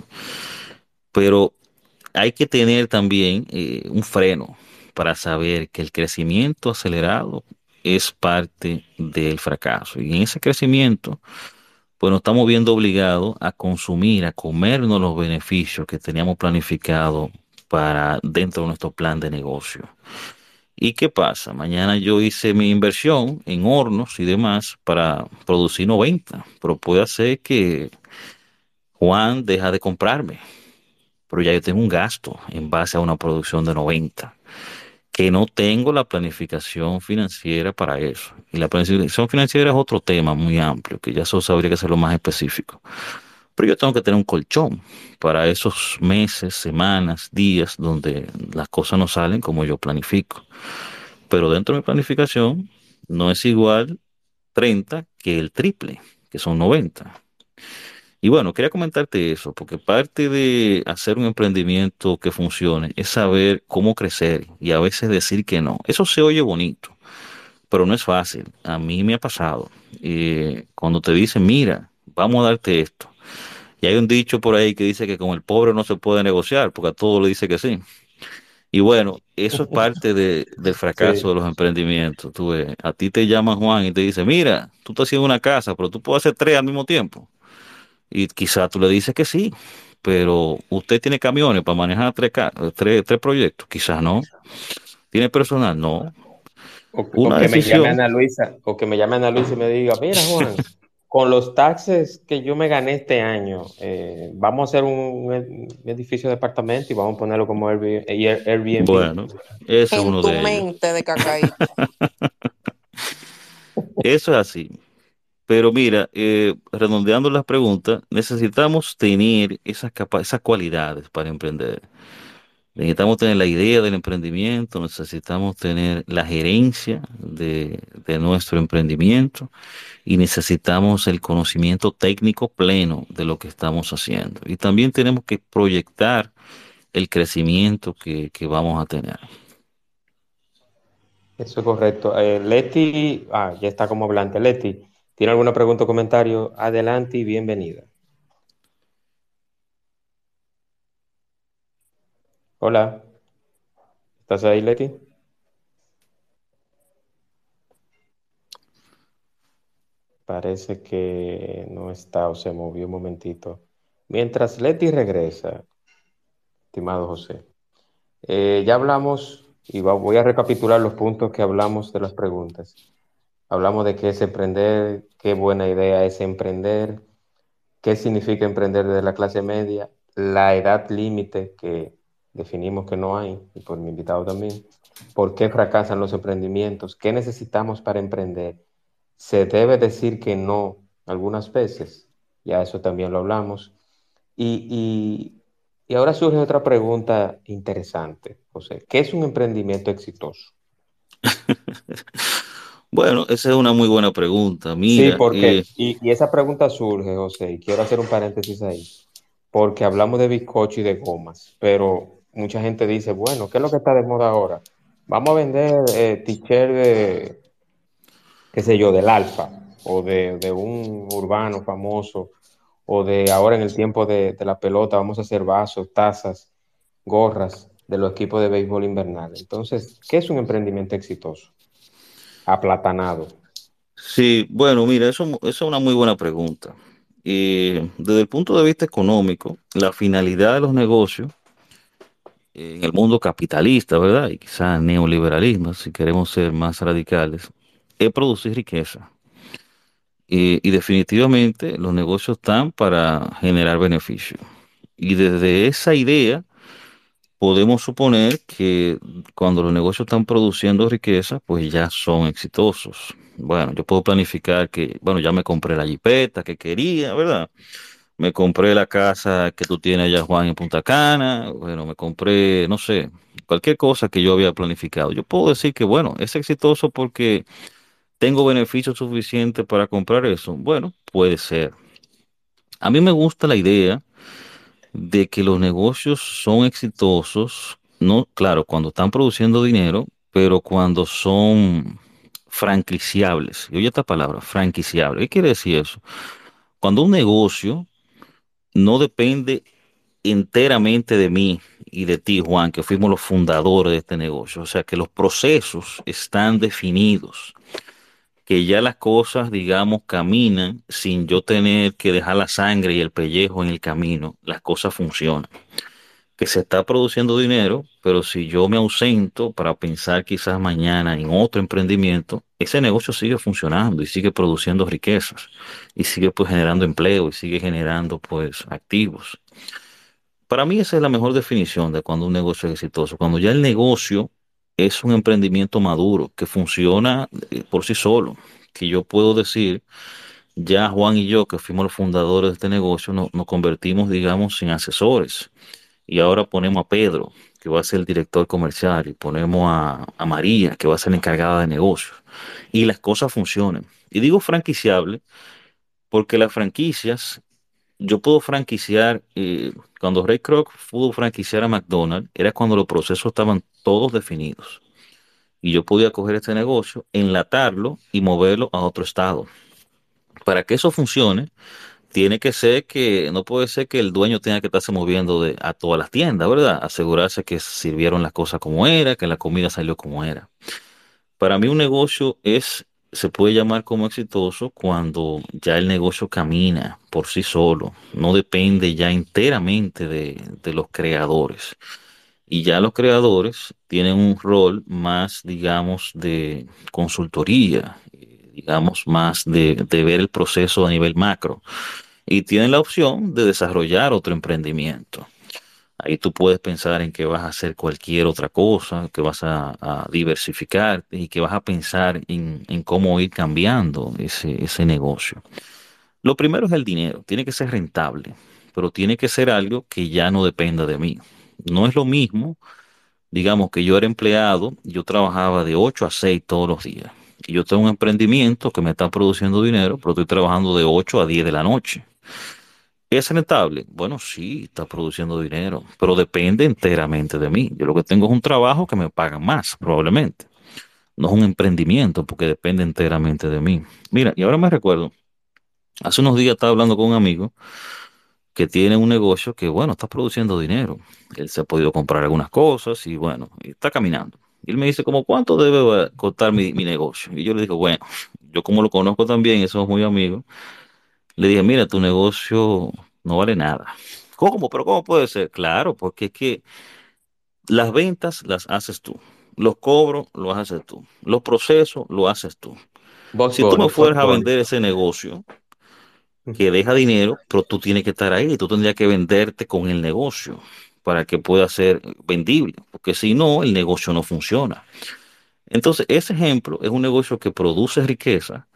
Pero hay que tener también eh, un freno para saber que el crecimiento acelerado es parte del fracaso. Y en ese crecimiento, pues nos estamos viendo obligados a consumir, a comernos los beneficios que teníamos planificado para dentro de nuestro plan de negocio. ¿Y qué pasa? Mañana yo hice mi inversión en hornos y demás para producir 90, pero puede ser que Juan deja de comprarme pero ya yo tengo un gasto en base a una producción de 90, que no tengo la planificación financiera para eso. Y la planificación financiera es otro tema muy amplio, que ya eso habría que hacerlo más específico. Pero yo tengo que tener un colchón para esos meses, semanas, días donde las cosas no salen como yo planifico. Pero dentro de mi planificación no es igual 30 que el triple, que son 90. Y bueno, quería comentarte eso, porque parte de hacer un emprendimiento que funcione es saber cómo crecer y a veces decir que no. Eso se oye bonito, pero no es fácil. A mí me ha pasado. Eh, cuando te dicen, mira, vamos a darte esto. Y hay un dicho por ahí que dice que con el pobre no se puede negociar, porque a todo le dice que sí. Y bueno, eso es parte de, del fracaso de los emprendimientos. Tú ves, a ti te llama Juan y te dice, mira, tú estás haciendo una casa, pero tú puedes hacer tres al mismo tiempo. Y quizá tú le dices que sí, pero usted tiene camiones para manejar tres, tres, tres proyectos. Quizás no. ¿Tiene personal? No. O, o que me llame. Ana Luisa, o que me llame Ana Luisa y me diga, mira Juan, con los taxes que yo me gané este año, eh, vamos a hacer un, ed- edificio de apartamento y vamos a ponerlo como Airbnb. Air- Airbnb. Bueno, ese es uno tu de ellos. mente de cacaíto. Eso es así. Pero mira, eh, redondeando las preguntas, necesitamos tener esas esas cualidades para emprender. Necesitamos tener la idea del emprendimiento, necesitamos tener la gerencia de, de nuestro emprendimiento y necesitamos el conocimiento técnico pleno de lo que estamos haciendo. Y también tenemos que proyectar el crecimiento que, que vamos a tener. Eso es correcto. Eh, Leti, ah, ya está como hablante. Leti, ¿tiene alguna pregunta o comentario? Adelante y bienvenida. Hola, ¿estás ahí, Leti? Parece que no está o se movió un momentito. Mientras Leti regresa, estimado José, eh, ya hablamos y voy a recapitular los puntos que hablamos de las preguntas. Hablamos de qué es emprender, qué buena idea es emprender, qué significa emprender desde la clase media, la edad límite que definimos que no hay, y por mi invitado también, por qué fracasan los emprendimientos, qué necesitamos para emprender. Se debe decir que no algunas veces, ya eso también lo hablamos. Y, y- y ahora surge otra pregunta interesante, José. ¿Qué es un emprendimiento exitoso? Bueno, esa es una muy buena pregunta. Sí, Mira, porque, eh, y, y esa pregunta surge, José, y quiero hacer un paréntesis ahí, porque hablamos de bizcocho y de gomas, pero mucha gente dice, bueno, ¿qué es lo que está de moda ahora? Vamos a vender eh, t-shirt de, qué sé yo, del Alfa, o de, de un urbano famoso, o de ahora en el tiempo de, de la pelota, vamos a hacer vasos, tazas, gorras de los equipos de béisbol invernal. Entonces, ¿qué es un emprendimiento exitoso? Aplatanado. sí, bueno, mira, eso, es una muy buena pregunta. Eh, desde el punto de vista económico, la finalidad de los negocios eh, en el mundo capitalista, ¿verdad? Y quizás neoliberalismo, si queremos ser más radicales, es producir riqueza. Y definitivamente los negocios están para generar beneficio. Y desde esa idea podemos suponer que cuando los negocios están produciendo riqueza, pues ya son exitosos. Bueno, yo puedo planificar que, bueno, ya me compré la jipeta que quería, ¿verdad? Me compré la casa que tú tienes allá, Juan, en Punta Cana. Bueno, me compré, no sé, cualquier cosa que yo había planificado. Yo puedo decir que, bueno, es exitoso porque tengo beneficios suficientes para comprar eso. Bueno, puede ser. A mí me gusta la idea de que los negocios son exitosos, no, claro, cuando están produciendo dinero, pero cuando son franquiciables. Y oye esta palabra, franquiciable. ¿Qué quiere decir eso? Cuando un negocio no depende enteramente de mí y de ti, Juan, que fuimos los fundadores de este negocio. O sea, que los procesos están definidos, que ya las cosas, digamos, caminan sin yo tener que dejar la sangre y el pellejo en el camino. Las cosas funcionan. Que se está produciendo dinero, pero si yo me ausento para pensar quizás mañana en otro emprendimiento, ese negocio sigue funcionando y sigue produciendo riquezas y sigue pues generando empleo y sigue generando pues activos. Para mí esa es la mejor definición de cuando un negocio es exitoso, cuando ya el negocio es un emprendimiento maduro que funciona eh, por sí solo, que yo puedo decir, ya Juan y yo, que fuimos los fundadores de este negocio, no- nos convertimos, digamos, en asesores. Y ahora ponemos a Pedro, que va a ser el director comercial, y ponemos a, a María, que va a ser la encargada de negocios, y las cosas funcionan. Y digo franquiciable porque las franquicias yo puedo franquiciar, eh, cuando Ray Kroc pudo franquiciar a McDonald's, era cuando los procesos estaban todos definidos. Y yo podía coger este negocio, enlatarlo y moverlo a otro estado. Para que eso funcione, tiene que ser que, no puede ser que el dueño tenga que estarse moviendo de, a todas las tiendas, ¿verdad? Asegurarse que sirvieron las cosas como era, que la comida salió como era. Para mí un negocio es, se puede llamar como exitoso cuando ya el negocio camina por sí solo, no depende ya enteramente de, de los creadores. Y ya los creadores tienen un rol más, digamos, de consultoría, eh, digamos, más de, ver el proceso a nivel macro. Y tienen la opción de desarrollar otro emprendimiento. Ahí tú puedes pensar en que vas a hacer cualquier otra cosa, que vas a, a diversificar y que vas a pensar en, en cómo ir cambiando ese, ese negocio. Lo primero es el dinero, tiene que ser rentable, pero tiene que ser algo que ya no dependa de mí. No es lo mismo, digamos que yo era empleado, yo trabajaba de 8 a 6 todos los días. Y yo tengo un emprendimiento que me está produciendo dinero, pero estoy trabajando de 8 a 10 de la noche. ¿Es rentable? Bueno, sí, está produciendo dinero, pero depende enteramente de mí. Yo lo que tengo es un trabajo que me pagan más, probablemente. No es un emprendimiento porque depende enteramente de mí. Mira, y ahora me recuerdo, hace unos días estaba hablando con un amigo que tiene un negocio que, bueno, está produciendo dinero. Él se ha podido comprar algunas cosas y, bueno, está caminando. Y él me dice, como, ¿cuánto debe costar mi, mi negocio? Y yo le digo, bueno, yo como lo conozco también y somos muy amigos, le dije, mira, tu negocio no vale nada. ¿Cómo? ¿Pero cómo puede ser? Claro, porque es que las ventas las haces tú. Los cobros los haces tú. Los procesos los haces tú. Si tú me fueras a vender ese negocio que deja dinero, pero tú tienes que estar ahí, tú tendrías que venderte con el negocio para que pueda ser vendible, porque si no, el negocio no funciona. Entonces, ese ejemplo es un negocio que produce riqueza,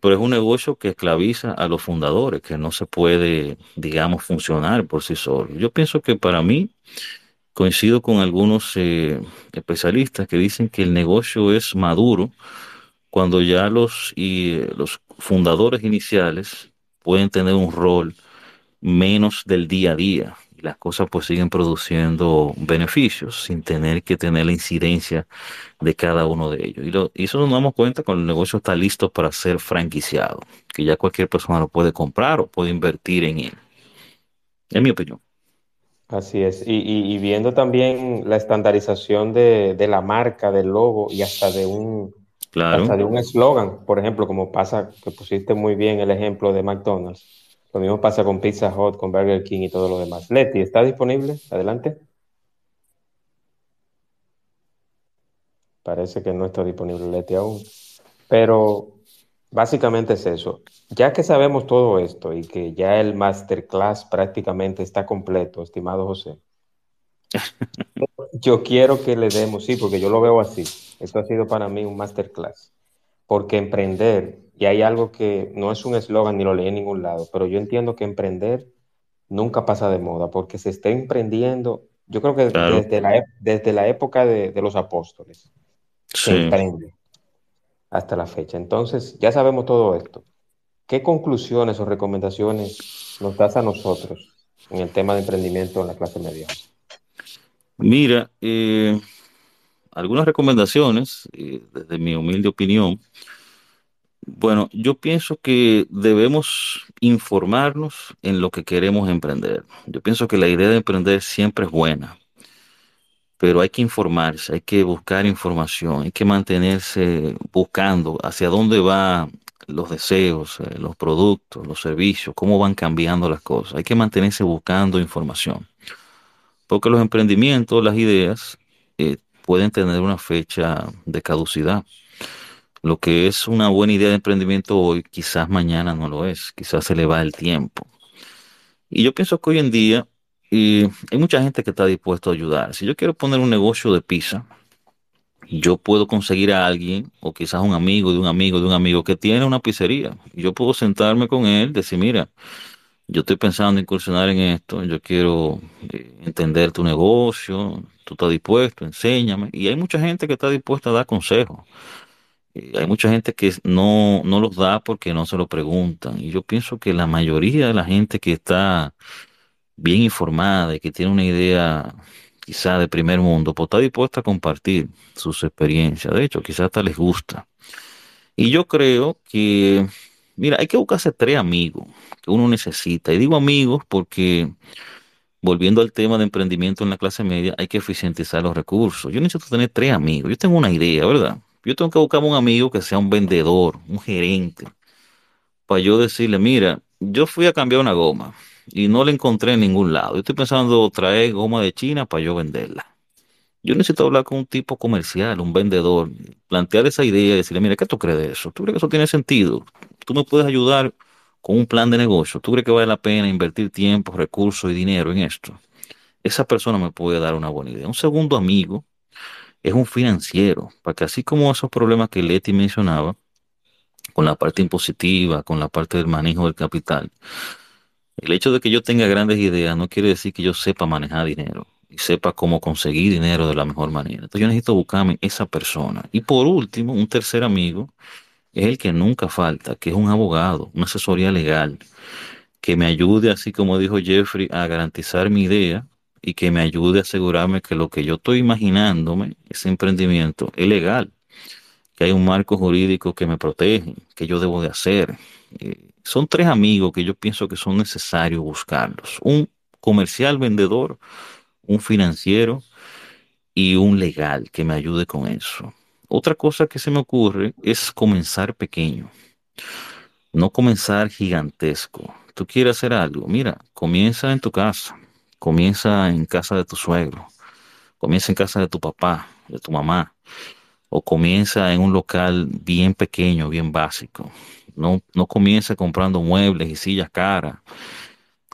pero es un negocio que esclaviza a los fundadores, que no se puede, digamos, funcionar por sí solo. Yo pienso que para mí, coincido con algunos eh, especialistas que dicen que el negocio es maduro cuando ya los, y, eh, los fundadores iniciales pueden tener un rol menos del día a día. Y las cosas pues siguen produciendo beneficios sin tener que tener la incidencia de cada uno de ellos. Y, eso nos damos cuenta cuando el negocio está listo para ser franquiciado, que ya cualquier persona lo puede comprar o puede invertir en él. Es mi opinión. Así es. Y, viendo también la estandarización de la marca, del logo y hasta de un, Claro, hasta de un eslogan, por ejemplo, como pasa, que pusiste muy bien el ejemplo de McDonald's. Lo mismo pasa con Pizza Hut, con Burger King y todo lo demás. Leti, ¿está disponible? Adelante. Parece que no está disponible Leti aún. Pero básicamente es eso. Ya que sabemos todo esto y que ya el masterclass prácticamente está completo, estimado José, yo quiero que le demos, sí, porque yo lo veo así. Esto ha sido para mí un masterclass. Porque emprender, y hay algo que no es un eslogan ni lo leí en ningún lado, pero yo entiendo que emprender nunca pasa de moda, porque se está emprendiendo, yo creo que claro, desde la, desde la época de, de los apóstoles, se emprende hasta la fecha. Entonces, ya sabemos todo esto. ¿Qué conclusiones o recomendaciones nos das a nosotros en el tema de emprendimiento en la clase media? Mira, eh, algunas recomendaciones, desde mi humilde opinión. Bueno, yo pienso que debemos informarnos en lo que queremos emprender. Yo pienso que la idea de emprender siempre es buena, pero hay que informarse, hay que buscar información, hay que mantenerse buscando hacia dónde van los deseos, eh, los productos, los servicios, cómo van cambiando las cosas. Hay que mantenerse buscando información, porque los emprendimientos, las ideas, eh, pueden tener una fecha de caducidad. Lo que es una buena idea de emprendimiento hoy, quizás mañana no lo es, quizás se le va el tiempo. Y yo pienso que hoy en día eh, hay mucha gente que está dispuesta a ayudar. Si yo quiero poner un negocio de pizza, yo puedo conseguir a alguien, o quizás un amigo de un amigo de un amigo que tiene una pizzería. Y yo puedo sentarme con él, decir, mira, yo estoy pensando en incursionar en esto, yo quiero eh, entender tu negocio, tú estás dispuesto, enséñame. Y hay mucha gente que está dispuesta a dar consejos. Hay mucha gente que no, no los da porque no se lo preguntan. Y yo pienso que la mayoría de la gente que está bien informada y que tiene una idea quizá de primer mundo, pues está dispuesta a compartir sus experiencias. De hecho, quizás hasta les gusta. Y yo creo que Mira, hay que buscarse tres amigos que uno necesita. Y digo amigos porque, volviendo al tema de emprendimiento en la clase media, hay que eficientizar los recursos. Yo necesito tener tres amigos. Yo tengo una idea, ¿verdad? Yo tengo que buscarme un amigo que sea un vendedor, un gerente, para yo decirle, mira, yo fui a cambiar una goma y no la encontré en ningún lado. Yo estoy pensando traer goma de China para yo venderla. Yo necesito hablar con un tipo comercial, un vendedor, plantear esa idea y decirle, mira, ¿qué tú crees de eso? ¿Tú crees que eso tiene sentido? ¿Tú me puedes ayudar con un plan de negocio? ¿Tú crees que vale la pena invertir tiempo, recursos y dinero en esto? Esa persona me puede dar una buena idea. Un segundo amigo es un financiero, para que así como esos problemas que Leti mencionaba, con la parte impositiva, con la parte del manejo del capital, el hecho de que yo tenga grandes ideas no quiere decir que yo sepa manejar dinero y sepa cómo conseguir dinero de la mejor manera. Entonces yo necesito buscarme esa persona. Y por último, un tercer amigo es el que nunca falta, que es un abogado, una asesoría legal, que me ayude, así como dijo Jeffrey, a garantizar mi idea y que me ayude a asegurarme que lo que yo estoy imaginándome, ese emprendimiento, es legal, que hay un marco jurídico que me protege, que yo debo de hacer. Eh, son tres amigos que yo pienso que son necesarios buscarlos. Un comercial vendedor, un financiero y un legal que me ayude con eso. Otra cosa que se me ocurre es comenzar pequeño, no comenzar gigantesco. Tú quieres hacer algo, mira, comienza en tu casa, comienza en casa de tu suegro, comienza en casa de tu papá, de tu mamá, o comienza en un local bien pequeño, bien básico. No, no comienza comprando muebles y sillas caras.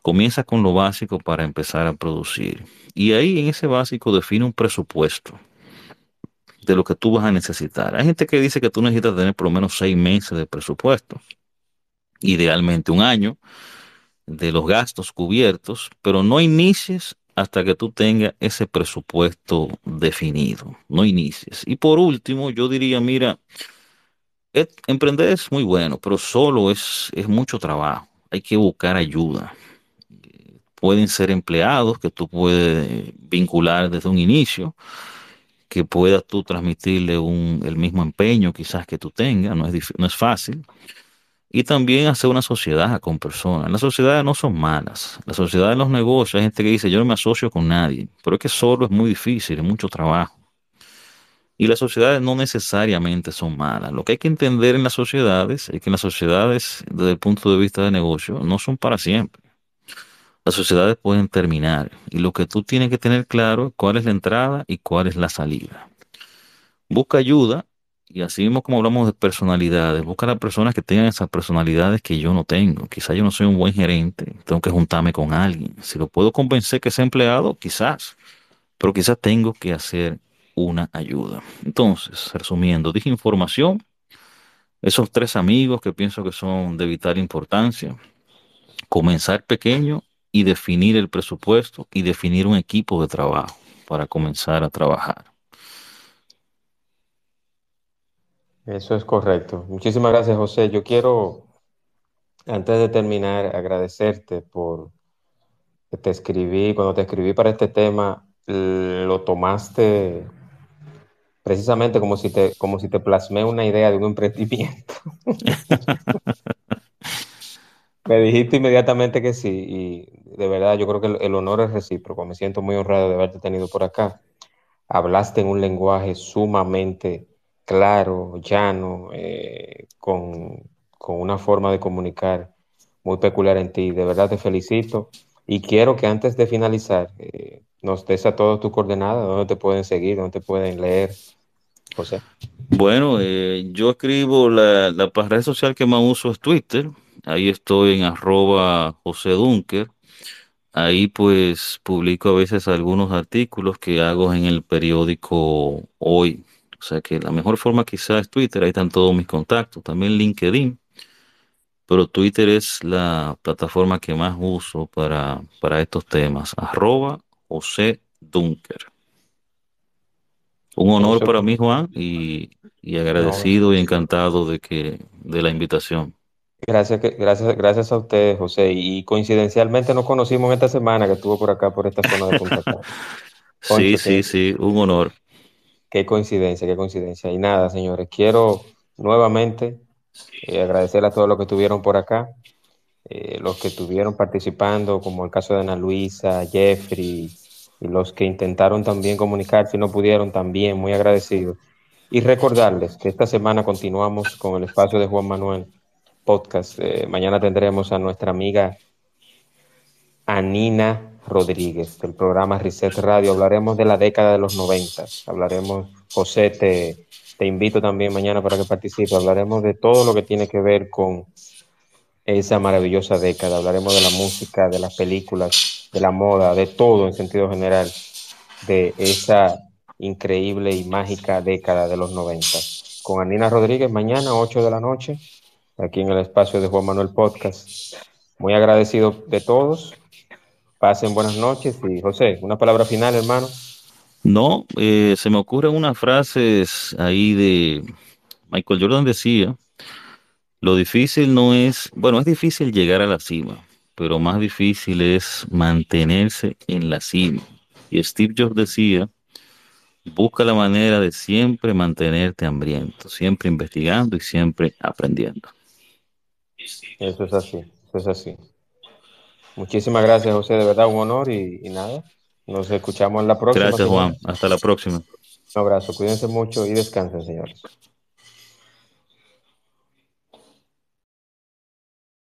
Comienza con lo básico para empezar a producir. Y ahí en ese básico define un presupuesto de lo que tú vas a necesitar. Hay gente que dice que tú necesitas tener por lo menos seis meses de presupuesto, idealmente un año de los gastos cubiertos, pero no inicies hasta que tú tengas ese presupuesto definido, no inicies. Y por último, yo diría, mira, et- emprender es muy bueno, pero solo es, es mucho trabajo, hay que buscar ayuda. Pueden ser empleados que tú puedes vincular desde un inicio que puedas tú transmitirle un, el mismo empeño quizás que tú tengas, no es, no es fácil. Y también hacer una sociedad con personas. Las sociedades no son malas. Las sociedades de los negocios, hay gente que dice, yo no me asocio con nadie, pero es que solo es muy difícil, es mucho trabajo. Y las sociedades no necesariamente son malas. Lo que hay que entender en las sociedades es que las sociedades, desde el punto de vista de negocio, no son para siempre. Las sociedades pueden terminar. Y lo que tú tienes que tener claro es cuál es la entrada y cuál es la salida. Busca ayuda y así mismo como hablamos de personalidades, busca las personas que tengan esas personalidades que yo no tengo. Quizás yo no soy un buen gerente, tengo que juntarme con alguien. Si lo puedo convencer que sea empleado, quizás, pero quizás tengo que hacer una ayuda. Entonces, resumiendo, dije información, esos tres amigos que pienso que son de vital importancia, comenzar pequeño y definir el presupuesto y definir un equipo de trabajo para comenzar a trabajar. Eso es correcto. Muchísimas gracias, José. Yo quiero, antes de terminar, agradecerte por que te escribí, cuando te escribí para este tema, lo tomaste precisamente como si te, como si te plasmé una idea de un emprendimiento. Me dijiste inmediatamente que sí, y de verdad yo creo que el, el honor es recíproco. Me siento muy honrado de haberte tenido por acá. Hablaste en un lenguaje sumamente claro, llano, eh, con, con una forma de comunicar muy peculiar en ti. De verdad te felicito y quiero que antes de finalizar eh, nos des a todos tus coordenadas, dónde te pueden seguir, dónde te pueden leer, José. Bueno, eh, yo escribo la, la red social que más uso es Twitter. Ahí estoy en arroba José Dunker. Ahí pues publico a veces algunos artículos que hago en el periódico Hoy. O sea que la mejor forma quizás es Twitter, ahí están todos mis contactos. También LinkedIn, pero Twitter es la plataforma que más uso para, para estos temas. Arroba José Dunker. Un honor para mí, Juan, y, y no, agradecido y encantado de que de la invitación. Gracias, gracias, gracias a ustedes, José. Y coincidencialmente nos conocimos esta semana que estuvo por acá, por esta zona de Punta Cana. Sí, Concho, sí, sí, un honor. qué coincidencia, qué coincidencia. Y nada, señores, quiero nuevamente Eh, agradecer a todos los que estuvieron por acá, eh, los que estuvieron participando, como el caso de Ana Luisa, Jeffrey, y los que intentaron también comunicarse y no pudieron, también muy agradecidos. Y recordarles que esta semana continuamos con el espacio de Juan Manuel Podcast. Eh, mañana tendremos a nuestra amiga Anina Rodríguez del programa Reset Radio. Hablaremos de la década de los 90. Hablaremos, José, te, te invito también mañana para que participe. Hablaremos de todo lo que tiene que ver con esa maravillosa década. Hablaremos de la música, de las películas, de la moda, de todo en sentido general, de esa increíble y mágica década de los 90. Con Anina Rodríguez mañana, 8 de la noche, aquí en el espacio de Juan Manuel Podcast. Muy agradecido de todos. Pasen buenas noches y José, una palabra final, hermano. No, eh, se me ocurren unas frases ahí de Michael Jordan decía, lo difícil no es, bueno, es difícil llegar a la cima, pero más difícil es mantenerse en la cima. Y Steve Jobs decía, busca la manera de siempre mantenerte hambriento, siempre investigando y siempre aprendiendo. Eso es así, eso es así. Muchísimas gracias, José, de verdad un honor y, y nada, nos escuchamos en la próxima. Gracias. Juan. Hasta la próxima. Un abrazo, cuídense mucho y descansen, señores.